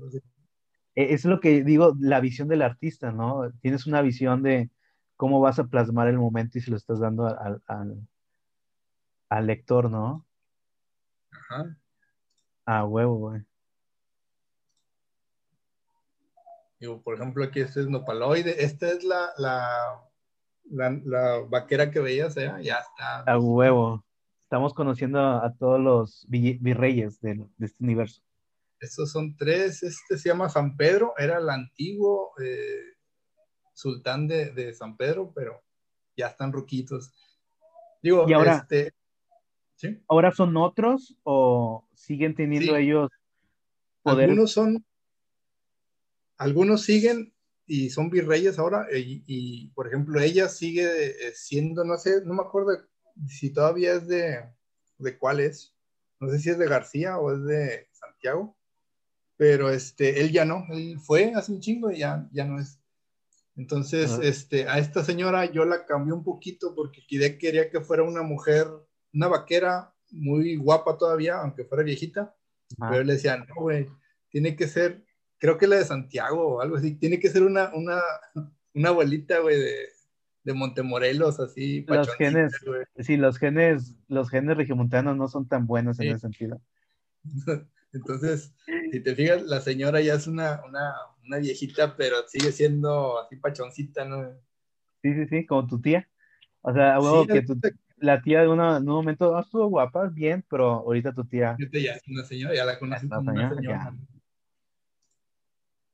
E, es lo que digo, la visión del artista, ¿no? Tienes una visión de cómo vas a plasmar el momento y se lo estás dando al, al, al lector, ¿no? Ajá. A huevo, güey. Digo, por ejemplo, aquí este es nopaloide. Esta es la, la, la, vaquera que veías, ¿eh? ya está. A huevo. Estamos conociendo a, todos los virreyes de, este universo. Estos son tres. Este se llama San Pedro. Era el antiguo eh, sultán de, San Pedro, pero ya están ruquitos. Digo, y ahora, este, ¿ahora son otros o siguen teniendo ellos poder? Algunos son algunos siguen y son virreyes ahora, y, por ejemplo, ella sigue eh, siendo, no sé, no me acuerdo si todavía es de, de cuál es, no sé si es de García o es de Santiago, pero este, él ya no, él fue hace un chingo y ya, ya no es. Entonces, este, a esta señora yo la cambié un poquito porque quería que fuera una mujer, una vaquera muy guapa todavía, aunque fuera viejita, pero le decía, no, güey, tiene que ser creo que la de Santiago o algo así, tiene que ser una, una, una abuelita, güey, de, de Montemorelos, así. Los genes, sí, los genes, los genes regiomontanos no son tan buenos en ese sentido. Entonces, si te fijas, la señora ya es una, una, una, viejita, pero sigue siendo así pachoncita, ¿no? Sí, sí, sí, como tu tía. O sea, que la tía de una, en un momento ah, estuvo guapa, bien, pero ahorita tu tía. Ya es una señora, ya la conoces como una señora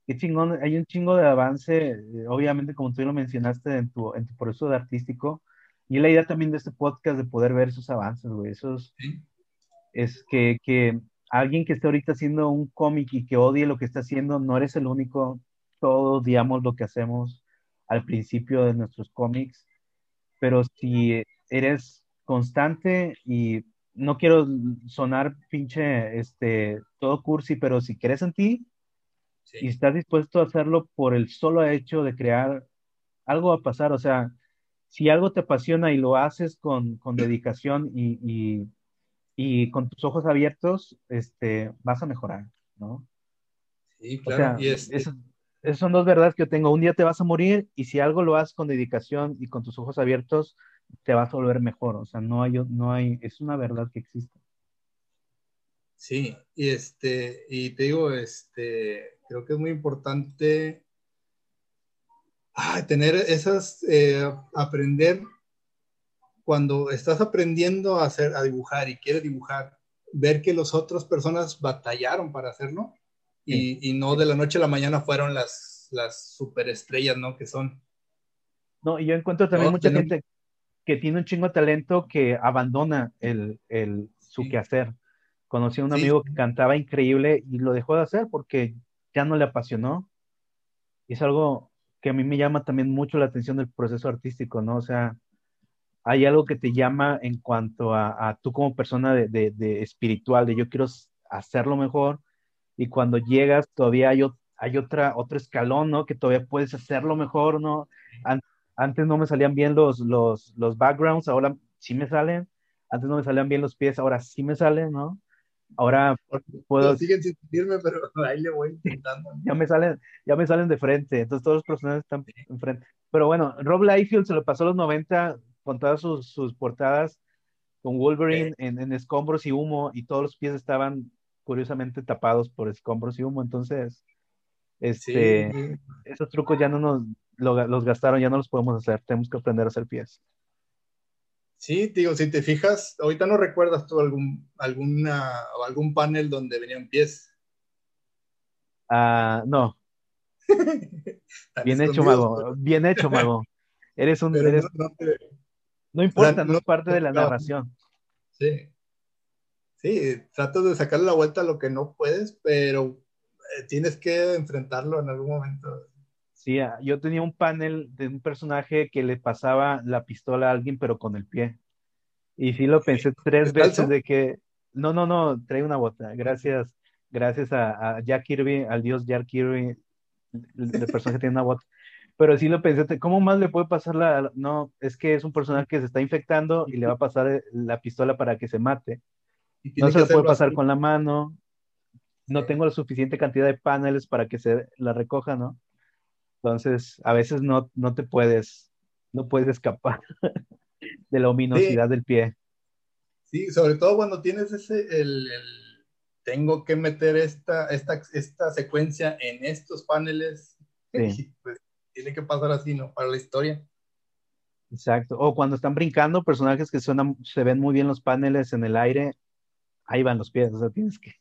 qué chingón, hay un chingo de avance, eh, obviamente como tú lo mencionaste en tu, en tu proceso de artístico, y la idea también de este podcast de poder ver esos avances, güey, esos, es que, que alguien que esté ahorita haciendo un cómic y que odie lo que está haciendo, no eres el único, todos digamos lo que hacemos al principio de nuestros cómics, pero si eres constante y no quiero sonar pinche, este, todo cursi, pero si crees en ti, y estás dispuesto a hacerlo por el solo hecho de crear, algo va a pasar. O sea, si algo te apasiona y lo haces con, con dedicación y, y, y, con tus ojos abiertos, este, vas a mejorar, ¿no? Sí, claro. y es, esas, son dos verdades que yo tengo. Un día te vas a morir y si algo lo haces con dedicación y con tus ojos abiertos, te vas a volver mejor. O sea, no hay, no hay, es una verdad que existe. Sí, y este, y te digo, este, creo que es muy importante tener esas, eh, aprender, cuando estás aprendiendo a hacer, a dibujar y quieres dibujar, ver que las otras personas batallaron para hacerlo y, y, no de la noche a la mañana fueron las, las superestrellas, ¿no? Que son. No, y yo encuentro también mucha gente que tiene un chingo de talento que abandona el, el su quehacer. Conocí a un amigo que cantaba increíble y lo dejó de hacer porque ya no le apasionó. es algo que a mí me llama también mucho la atención del proceso artístico, ¿no? O sea, hay algo que te llama en cuanto a, tú como persona de, espiritual, de yo quiero hacerlo mejor, y cuando llegas todavía hay, hay otra, otro escalón, ¿no? Que todavía puedes hacerlo mejor, ¿no? antes no me salían bien los, los, los backgrounds, ahora sí me salen. Antes no me salían bien los pies, ahora sí me salen, ¿no? Ahora puedo... siguen sin sentirme, pero ahí le voy intentando. ya, me salen, ya me salen de frente, entonces todos los personajes están enfrente. Pero bueno, Rob Liefeld se lo pasó a los 90 con todas sus, sus portadas con Wolverine en, en, escombros y humo y todos los pies estaban curiosamente tapados por escombros y humo. Entonces, este, esos trucos ya no nos los gastaron, ya no los podemos hacer. Tenemos que aprender a hacer pies. Sí, digo, si te fijas, ahorita no recuerdas tú algún, alguna, algún panel donde venían pies. Ah, no. Bien hecho, mago. Bien hecho, mago. Eres un. no, importa, no, es parte de la narración. Sí. Sí, trato de sacarle la vuelta a lo que no puedes, pero eh, tienes que enfrentarlo en algún momento. Sí, ah, yo tenía un panel de un personaje que le pasaba la pistola a alguien, pero con el pie. Y sí lo pensé tres veces de que, no, no, no, trae una bota. Gracias, gracias a, Jack Kirby, al dios Jack Kirby, el, personaje tiene una bota. Pero sí lo pensé, ¿cómo más le puede pasar la... No, es que es un personaje que se está infectando y le va a pasar eh, la pistola para que se mate. No se lo puede pasar con la mano. No tengo la suficiente cantidad de paneles para que se la recoja, ¿no? Entonces, a veces no, no te puedes, no puedes escapar de la ominosidad del pie. Sí, sobre todo cuando tienes ese, el, tengo que meter esta, esta, esta secuencia en estos paneles, sí. pues tiene que pasar así, ¿no? Para la historia. Exacto. O cuando están brincando, personajes que suenan, se ven muy bien los paneles en el aire, ahí van los pies, o sea, tienes que,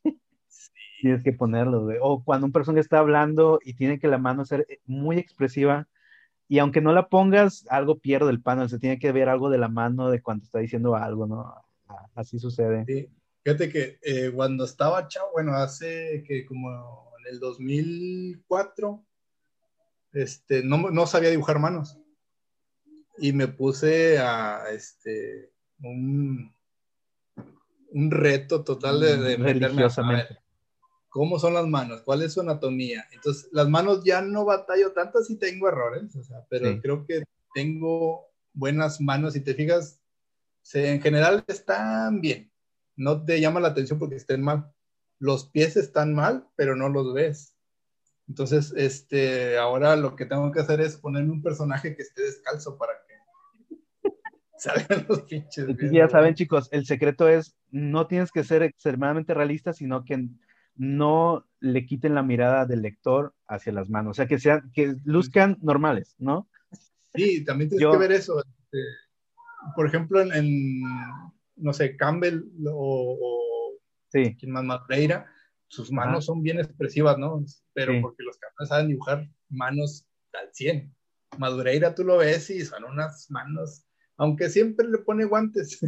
tienes que ponerlo, O cuando un personaje está hablando y tiene que la mano ser eh, muy expresiva, y aunque no la pongas, algo pierde el panel, se tiene que ver algo de la mano de cuando está diciendo algo, ¿no? Así sucede. Sí, fíjate que eh, cuando estaba chavo, bueno, hace que como en el 2004, este, no, no sabía dibujar manos. Y me puse a, este, un, un reto total de, de mm, religiosamente cómo son las manos, cuál es su anatomía. Entonces, las manos ya no batallo tanto si tengo errores, o sea, pero creo que tengo buenas manos. Si te fijas, en general están bien. No te llama la atención porque estén mal. Los pies están mal, pero no los ves. Entonces, este, ahora lo que tengo que hacer es ponerme un personaje que esté descalzo para que salgan los pinches. Ya saben, chicos, el secreto es no tienes que ser extremadamente realista, sino que no le quiten la mirada del lector hacia las manos, o sea, que sean, que luzcan normales, ¿no? Sí, también tienes que ver eso. Este, por ejemplo, en, no sé, Campbell o, sí. quien más Madureira, sus manos son bien expresivas, ¿no? Pero porque los Campbell saben dibujar manos al 100. Madureira tú lo ves y son unas manos, aunque siempre le pone guantes,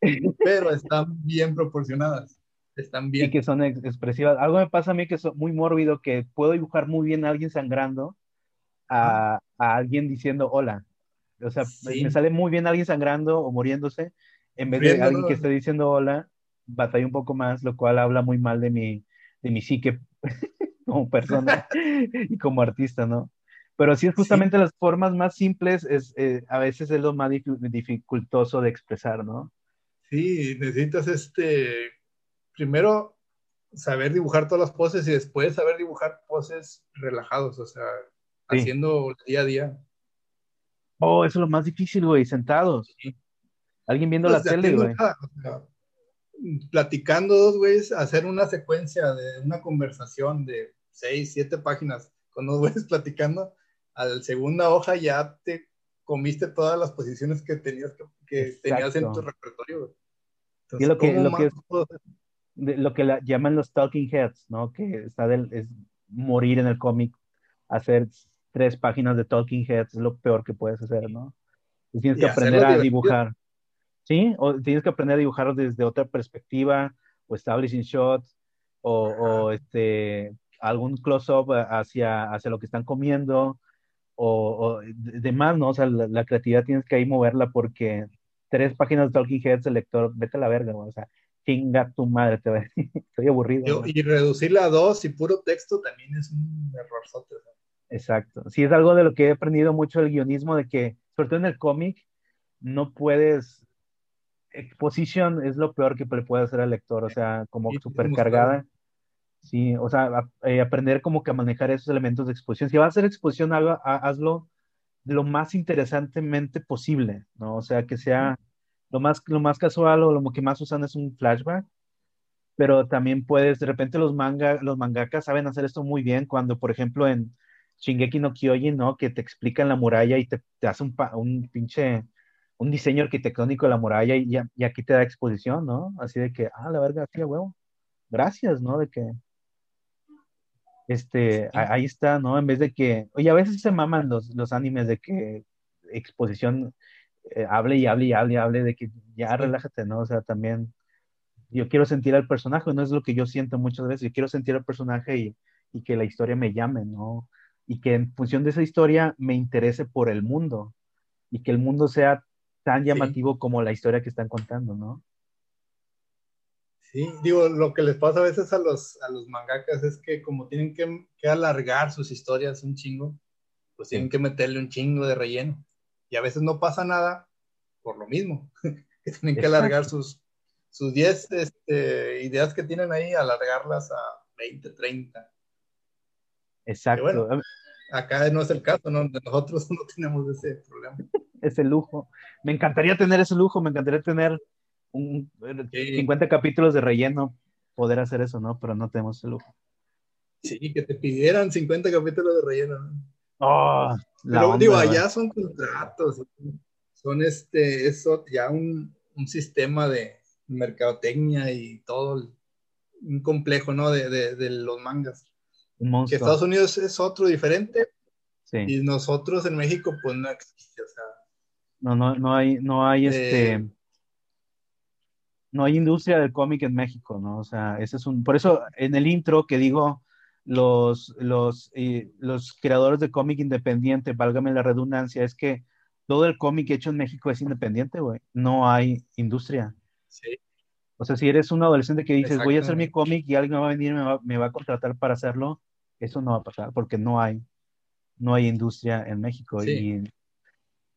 pero están bien proporcionadas están bien. Y que son expresivas. Algo me pasa a mí que es muy mórbido, que puedo dibujar muy bien a alguien sangrando, a, alguien diciendo hola. O sea, me sale muy bien alguien sangrando o muriéndose, en vez de alguien que esté diciendo hola, batalla un poco más, lo cual habla muy mal de mi, de mi psique como persona y como artista, ¿no? Pero sí es justamente las formas más simples, es, eh, a veces es lo más dificultoso de expresar, ¿no? Sí, necesitas este primero saber dibujar todas las poses y después saber dibujar poses relajados, o sea, haciendo día a día. Oh, eso es lo más difícil, güey, sentados. Alguien viendo la pues, tele, güey. Platicando dos güeyes, hacer una secuencia de una conversación de seis, siete páginas con dos güeyes platicando, a la segunda hoja ya te comiste todas las posiciones que tenías que, tenías en tu repertorio. y lo que, lo que es, lo que llaman los talking heads, ¿no? Que está del, es morir en el cómic, hacer tres páginas de talking heads es lo peor que puedes hacer, ¿no? tienes que aprender a dibujar. ¿Sí? O tienes que aprender a dibujar desde otra perspectiva, o establishing shots, o, o este, algún close-up hacia, hacia lo que están comiendo o, demás, ¿no? O sea, la, creatividad tienes que ahí moverla porque tres páginas de Talking Heads, el lector, vete a la verga, o sea, chinga tu madre, te va estoy aburrido. Y reducirla a dos y puro texto también es un error. Exacto. Sí, es algo de lo que he aprendido mucho el guionismo, de que, sobre todo en el cómic, no puedes, exposición es lo peor que le puede hacer al lector, o sea, como supercargada. Sí, o sea, eh, aprender como que a manejar esos elementos de exposición. Si vas a hacer exposición, hazlo lo más interesantemente posible, ¿no? O sea, que sea lo más, lo más casual o lo que más usan es un flashback, pero también puedes, de repente los manga, los mangakas saben hacer esto muy bien cuando, por ejemplo, en Shingeki no Kyojin, ¿no? Que te explican la muralla y te, te hace un, un pinche, un diseño arquitectónico de la muralla y, y, aquí te da exposición, ¿no? Así de que, ah, la verga, sí, huevo. Gracias, ¿no? De que, este, ahí está, ¿no? En vez de que, oye, a veces se maman los, los animes de que exposición eh, hable y hable y hable y hable, de que ya relájate, ¿no? O sea, también yo quiero sentir al personaje, no es lo que yo siento muchas veces, yo quiero sentir al personaje y, y que la historia me llame, ¿no? Y que en función de esa historia me interese por el mundo y que el mundo sea tan llamativo como la historia que están contando, ¿no? Sí, digo, lo que les pasa a veces a los, a los mangakas es que como tienen que, que alargar sus historias un chingo, pues tienen que meterle un chingo de relleno. Y a veces no pasa nada por lo mismo, que tienen que alargar sus, sus 10 este, ideas que tienen ahí, alargarlas a 20, 30. Exacto. Acá no es el caso, ¿no? Nosotros no tenemos ese problema. ese lujo. Me encantaría tener ese lujo, me encantaría tener un, 50 capítulos de relleno poder hacer eso, ¿no? Pero no tenemos el lujo. Sí, que te pidieran 50 capítulos de relleno. Oh, Pero digo, allá son contratos, son este, eso ya un, un sistema de mercadotecnia y todo, un complejo, ¿no? De, de, de los mangas. Que Estados Unidos es otro diferente. Sí. Y nosotros en México, pues no existe, o sea. No, no, no hay, no hay este eh, no hay industria del cómic en México, ¿no? O sea, ese es un, por eso en el intro que digo, los, los, eh, los creadores de cómic independiente, válgame la redundancia, es que todo el cómic hecho en México es independiente, güey. No hay industria. Sí. O sea, si eres un adolescente que dices, voy a hacer mi cómic y alguien va a venir y me va, me va, a contratar para hacerlo, eso no va a pasar porque no hay, no hay industria en México. Sí. Y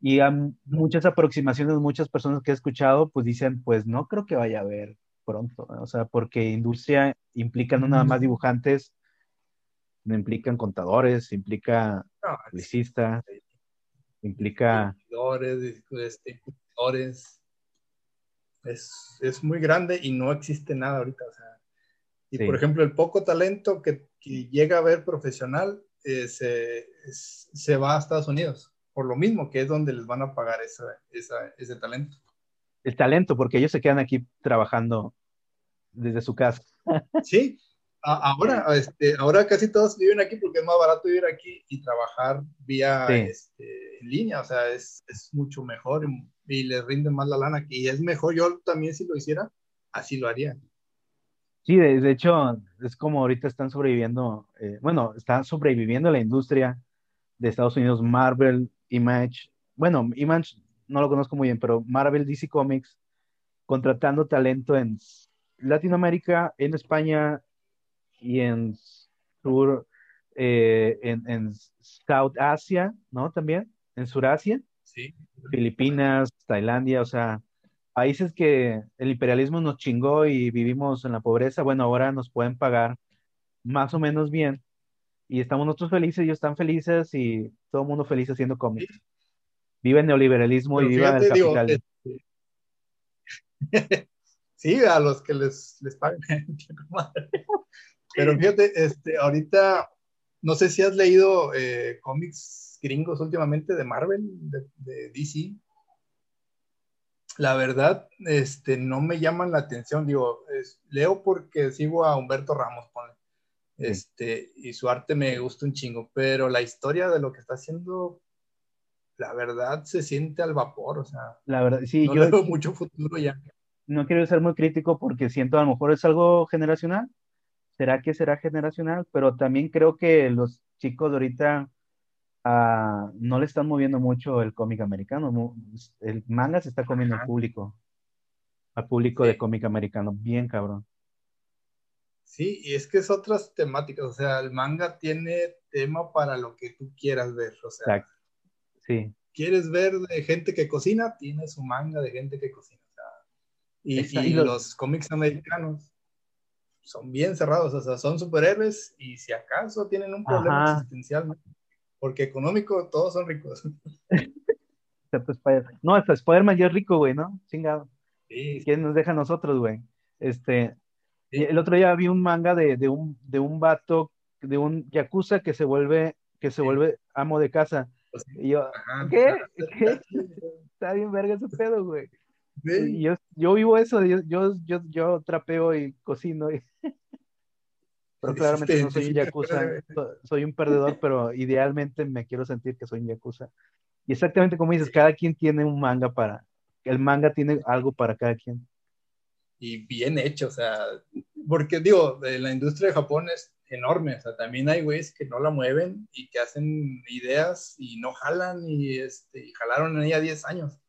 y a muchas aproximaciones, muchas personas que he escuchado, pues dicen, pues no creo que vaya a haber pronto, o sea, porque industria implica no nada más dibujantes, no implican contadores, implica publicistas, implica... Este, es, es, muy grande y no existe nada ahorita, o sea, y por ejemplo, el poco talento que, que llega a ver profesional eh, se, se va a Estados Unidos por lo mismo, que es donde les van a pagar esa, esa, ese talento. El talento, porque ellos se quedan aquí trabajando desde su casa. Sí, ahora, este, ahora casi todos viven aquí porque es más barato vivir aquí y trabajar vía este, en línea, o sea, es, es mucho mejor y, les rinde más la lana, y es mejor, yo también si lo hiciera, así lo haría. Sí, de, hecho, es como ahorita están sobreviviendo, eh, bueno, están sobreviviendo la industria de Estados Unidos, Marvel, Image, bueno, Image no lo conozco muy bien, pero Marvel, DC Comics, contratando talento en Latinoamérica, en España y en Sur, eh, en, South Asia, ¿no? También, en Surasia, sí. Filipinas, Tailandia, o sea, países que el imperialismo nos chingó y vivimos en la pobreza, bueno, ahora nos pueden pagar más o menos bien y estamos nosotros felices, ellos están felices y todo el mundo feliz haciendo cómics. Viva el neoliberalismo y viva el capitalismo. Este, sí, a los que les, les pagan. Pero fíjate, este, ahorita, no sé si has leído eh, cómics gringos últimamente de Marvel, de, de, DC. La verdad, este, no me llaman la atención. Digo, es, leo porque sigo a Humberto Ramos, ponle. Este, y su arte me gusta un chingo, pero la historia de lo que está haciendo, la verdad se siente al vapor, o sea, la verdad, sí, no yo veo mucho futuro ya. No quiero ser muy crítico porque siento a lo mejor es algo generacional. ¿será que será generacional? Pero también creo que los chicos de ahorita ah, no le están moviendo mucho el cómic americano. El manga se está comiendo al público, al público de cómic americano, bien cabrón. Sí, y es que es otras temáticas, o sea, el manga tiene tema para lo que tú quieras ver, o sea. Exacto. Sí. ¿Quieres ver de gente que cocina? Tiene su manga de gente que cocina. y, los... cómics americanos son bien cerrados, o sea, son superhéroes y si acaso tienen un problema existencial, porque económico todos son ricos. no, hasta Spider-Man ya es rico, güey, ¿no? Chingado. ¿Quién nos deja a nosotros, güey? Este, el otro día vi un manga de, de, un, de un vato, de un yakuza que se vuelve, que se vuelve amo de casa. Pues y yo, ¿qué? ¿Qué? Está bien verga ese pedo, güey. Yo, yo vivo eso, yo, yo, yo, trapeo y cocino. Pero claramente no soy un yakuza, soy un perdedor, pero idealmente me quiero sentir que soy un yakuza. Y exactamente como dices, cada quien tiene un manga para, el manga tiene algo para cada quien y bien hecho, o sea, porque digo, la industria de Japón es enorme, o sea, también hay güeyes que no la mueven y que hacen ideas y no jalan y, este, y jalaron en ella 10 años.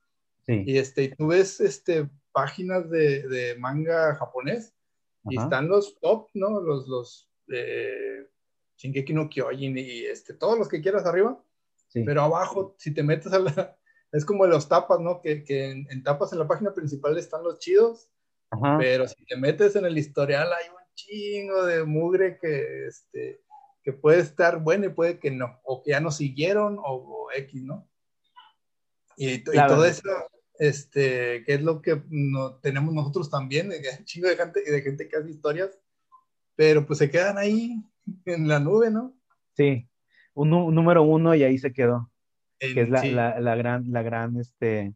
Sí. Y este, tú ves este, páginas de, de manga japonés y están los top, ¿no? Los, los eh, Shingeki no Kyojin y este, todos los que quieras arriba, sí. pero abajo, si te metes a la... Es como los tapas, ¿no? Que, que en tapas en la página principal están los chidos pero si te metes en el historial hay un chingo de mugre que, este, que puede estar bueno y puede que no, o que ya no siguieron o, X, ¿no? Y, todo eso, este, que es lo que no, tenemos nosotros también, de un chingo de gente, de gente que hace historias, pero pues se quedan ahí en la nube, ¿no? Sí, un, número uno y ahí se quedó, que es la, la, la, gran, la gran, este,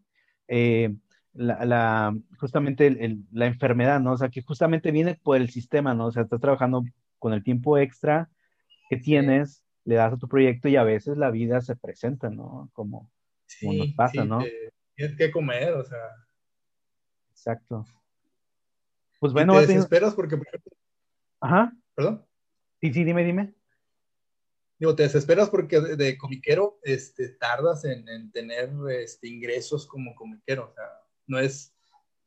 eh, la, justamente la enfermedad, ¿no? O sea, que justamente viene por el sistema, ¿no? O sea, estás trabajando con el tiempo extra que tienes, le das a tu proyecto y a veces la vida se presenta, ¿no? Como, nos pasa, ¿no? tienes que comer, o sea. Exacto. Pues bueno, te desesperas porque, Ajá. ¿Perdón? Sí, sí, dime, dime. Digo, te desesperas porque de, comiquero este, tardas en, en tener este, ingresos como comiquero. O sea, no es,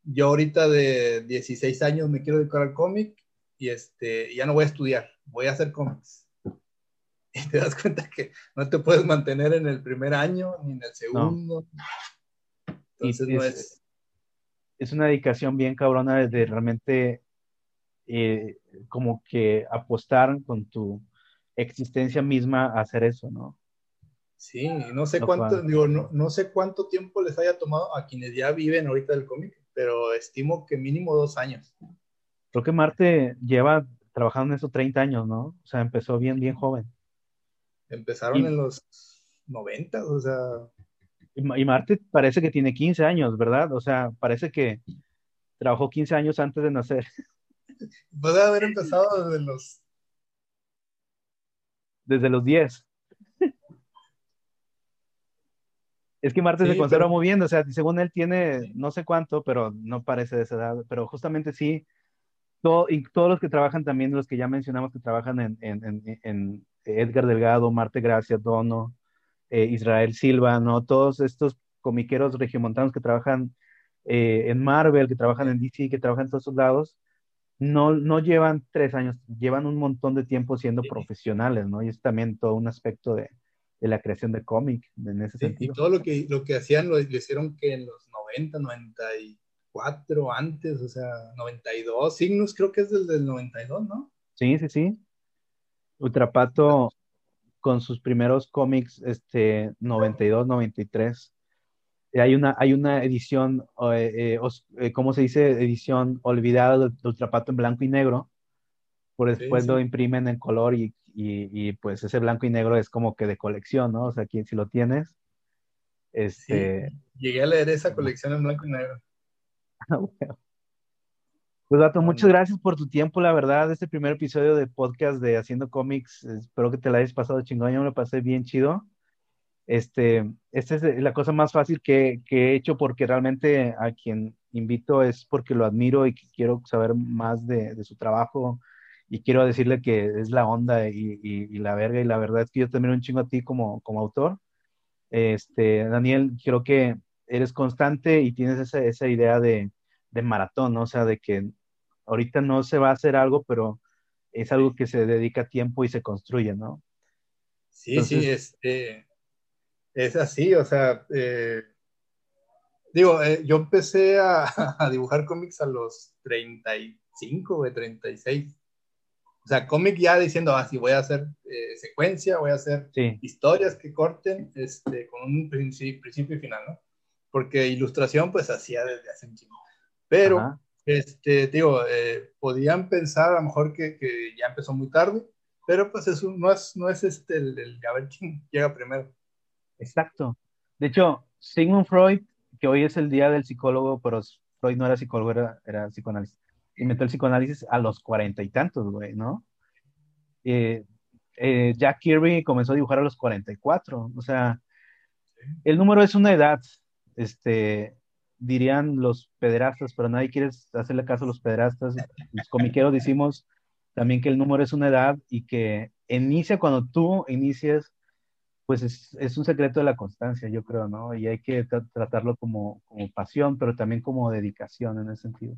yo ahorita de 16 años me quiero dedicar al cómic y este, ya no voy a estudiar, voy a hacer cómics. Y te das cuenta que no te puedes mantener en el primer año ni en el segundo. Entonces no es, es, una dedicación bien cabrona de realmente eh, como que apostar con tu existencia misma a hacer eso, ¿no? Sí, no sé cuánto, digo, no, no, sé cuánto tiempo les haya tomado a quienes ya viven ahorita del cómic, pero estimo que mínimo dos años. Creo que Marte lleva trabajando en eso 30 años, ¿no? O sea, empezó bien, bien joven. Empezaron en los 90, o sea. Y Marte parece que tiene 15 años, ¿verdad? O sea, parece que trabajó 15 años antes de nacer. Puede haber empezado desde los... Desde los 10. Es que Marte se conserva muy bien, o sea, según él tiene no sé cuánto, pero no parece de esa edad, pero justamente sí, todo, y todos los que trabajan también, los que ya mencionamos que trabajan en, en, en, Edgar Delgado, Marte Gracia, Dono, eh, Israel Silva, ¿no? Todos estos comiqueros regiomontanos que trabajan eh, en Marvel, que trabajan en DC, que trabajan en todos esos lados, no, no llevan tres años, llevan un montón de tiempo siendo profesionales, ¿no? Y es también todo un aspecto de, de la creación de cómic en ese sentido. Y todo lo que, lo que hacían lo, hicieron que en los 90, 94, antes, o sea, 92, Signos creo que es desde el 92, ¿no? Sí, sí, sí. Ultrapato con sus primeros cómics, este, 92, 93. Hay una, hay una edición, eh, eh, ¿cómo se dice? Edición olvidada de Ultrapato en blanco y negro. Por después lo imprimen en color y y, pues ese blanco y negro es como que de colección, ¿no? O sea, aquí si lo tienes, este... llegué a leer esa colección en blanco y negro. Pues, Dato, muchas gracias por tu tiempo, la verdad, este primer episodio de podcast de Haciendo Cómics, espero que te la hayas pasado chingón, yo me lo pasé bien chido. Este, esta es la cosa más fácil que, que, he hecho porque realmente a quien invito es porque lo admiro y quiero saber más de, de su trabajo, y quiero decirle que es la onda y, y, la verga, y la verdad es que yo también un chingo a ti como, como autor. Este, Daniel, creo que eres constante y tienes esa, esa idea de, de maratón, ¿no? O sea, de que ahorita no se va a hacer algo, pero es algo que se dedica tiempo y se construye, ¿no? Sí, sí, este, es así, o sea, eh, digo, eh, yo empecé a, a, dibujar cómics a los 35, o 36. O sea, cómic ya diciendo, ah, sí, voy a hacer eh, secuencia, voy a hacer historias que corten este, con un principio, principio y final, ¿no? Porque ilustración, pues, hacía desde hace un chingo. Pero, este, digo, eh, podían pensar a lo mejor que, que, ya empezó muy tarde, pero pues eso no es, no es este, el, el a ver quién llega primero. Exacto. De hecho, Sigmund Freud, que hoy es el día del psicólogo, pero Freud no era psicólogo, era, era psicoanálisis inventó el psicoanálisis a los cuarenta y tantos, güey, ¿no? Eh, eh, Jack Kirby comenzó a dibujar a los 44, o sea, el número es una edad, este, dirían los pederastas, pero nadie quiere hacerle caso a los pederastas. Los comiqueros decimos también que el número es una edad y que inicia cuando tú inicias, pues es, es un secreto de la constancia, yo creo, ¿no? Y hay que tratarlo como, como pasión, pero también como dedicación en ese sentido.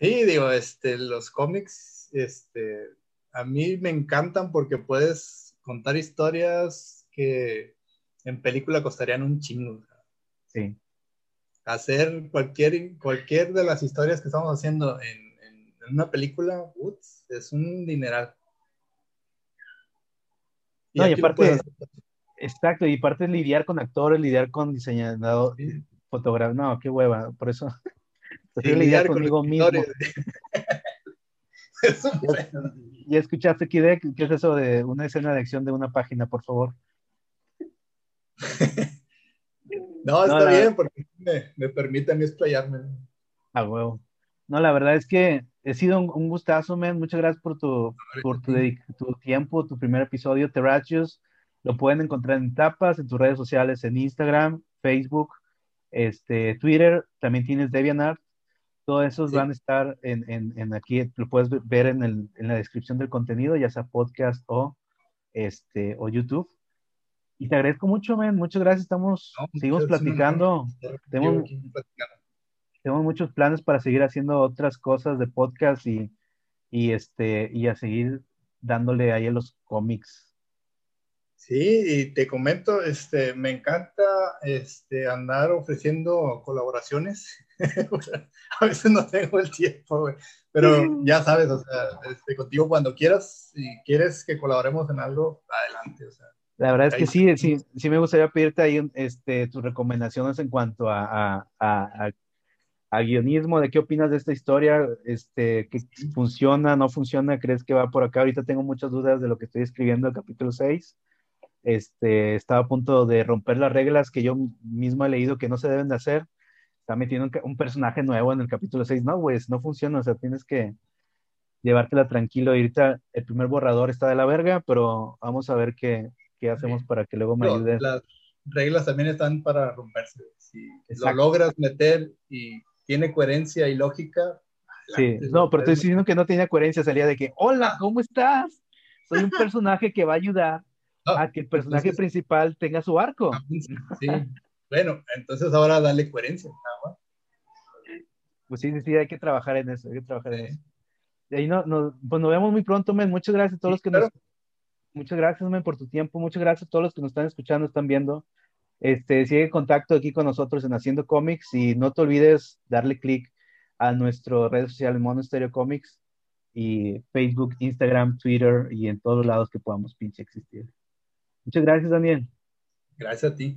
Sí, digo, este, los cómics, este, a mí me encantan porque puedes contar historias que en película costarían un chingo. Sí. Hacer cualquier, cualquier de las historias que estamos haciendo en, en, una película, ups, es un dineral. Y, aparte, exacto, y aparte lidiar con actores, lidiar con diseñador, fotógrafo, no, qué hueva, por eso lidiar conmigo mismo. ¿Y escuchaste, Kide? ¿Qué es eso de una escena de acción de una página, por favor? no, está bien, porque me, me, permite a mí explayarme. Ah, huevo. No, la verdad es que he sido un, gustazo, man. Muchas gracias por tu, por tu, tu tiempo, tu primer episodio, Terrachios. Lo pueden encontrar en tapas, en tus redes sociales, en Instagram, Facebook, este, Twitter. También tienes DeviantArt. Todos esos van a estar en, en, en, aquí, lo puedes ver en, el, en, la descripción del contenido, ya sea podcast o, este, o YouTube. Y te agradezco mucho, men. Muchas gracias. Estamos, seguimos platicando. tenemos, tenemos, muchos planes para seguir haciendo otras cosas de podcast y, y, este, y a seguir dándole ahí a los cómics Sí, y te comento, este, me encanta este, andar ofreciendo colaboraciones. a veces no tengo el tiempo, pero ya sabes, o sea, este, contigo cuando quieras, si quieres que colaboremos en algo, adelante. O sea, la verdad es que sí, sí, sí me gustaría pedirte ahí este, tus recomendaciones en cuanto a, a, a, a, guionismo, de qué opinas de esta historia, este, que funciona, no funciona, crees que va por acá. Ahorita tengo muchas dudas de lo que estoy escribiendo el capítulo 6 este, estaba a punto de romper las reglas que yo mismo he leído que no se deben de hacer. Está metiendo un, personaje nuevo en el capítulo 6. No, pues no funciona, o sea, tienes que llevártela tranquilo. Ahorita el primer borrador está de la verga, pero vamos a ver qué, qué hacemos para que luego me ayude. Las reglas también están para romperse. Si lo logras meter y tiene coherencia y lógica. Sí, no, pero estoy diciendo que no tenía coherencia, salía de que, hola, ¿cómo estás? Soy un personaje que va a ayudar a que el personaje principal tenga su arco. Ah, sí, bueno, entonces ahora dale coherencia. Pues sí, sí, hay que trabajar en eso, hay que trabajar en eso. Y ahí no, no, pues nos vemos muy pronto, men. Muchas gracias a todos los que nos... Muchas gracias, men, por tu tiempo. Muchas gracias a todos los que nos están escuchando, están viendo. Este, sigue en contacto aquí con nosotros en Haciendo Comics y no te olvides darle click a nuestro red social Mono Stereo Comics y Facebook, Instagram, Twitter y en todos lados que podamos pinche existir. Muchas gracias, Daniel. Gracias a ti.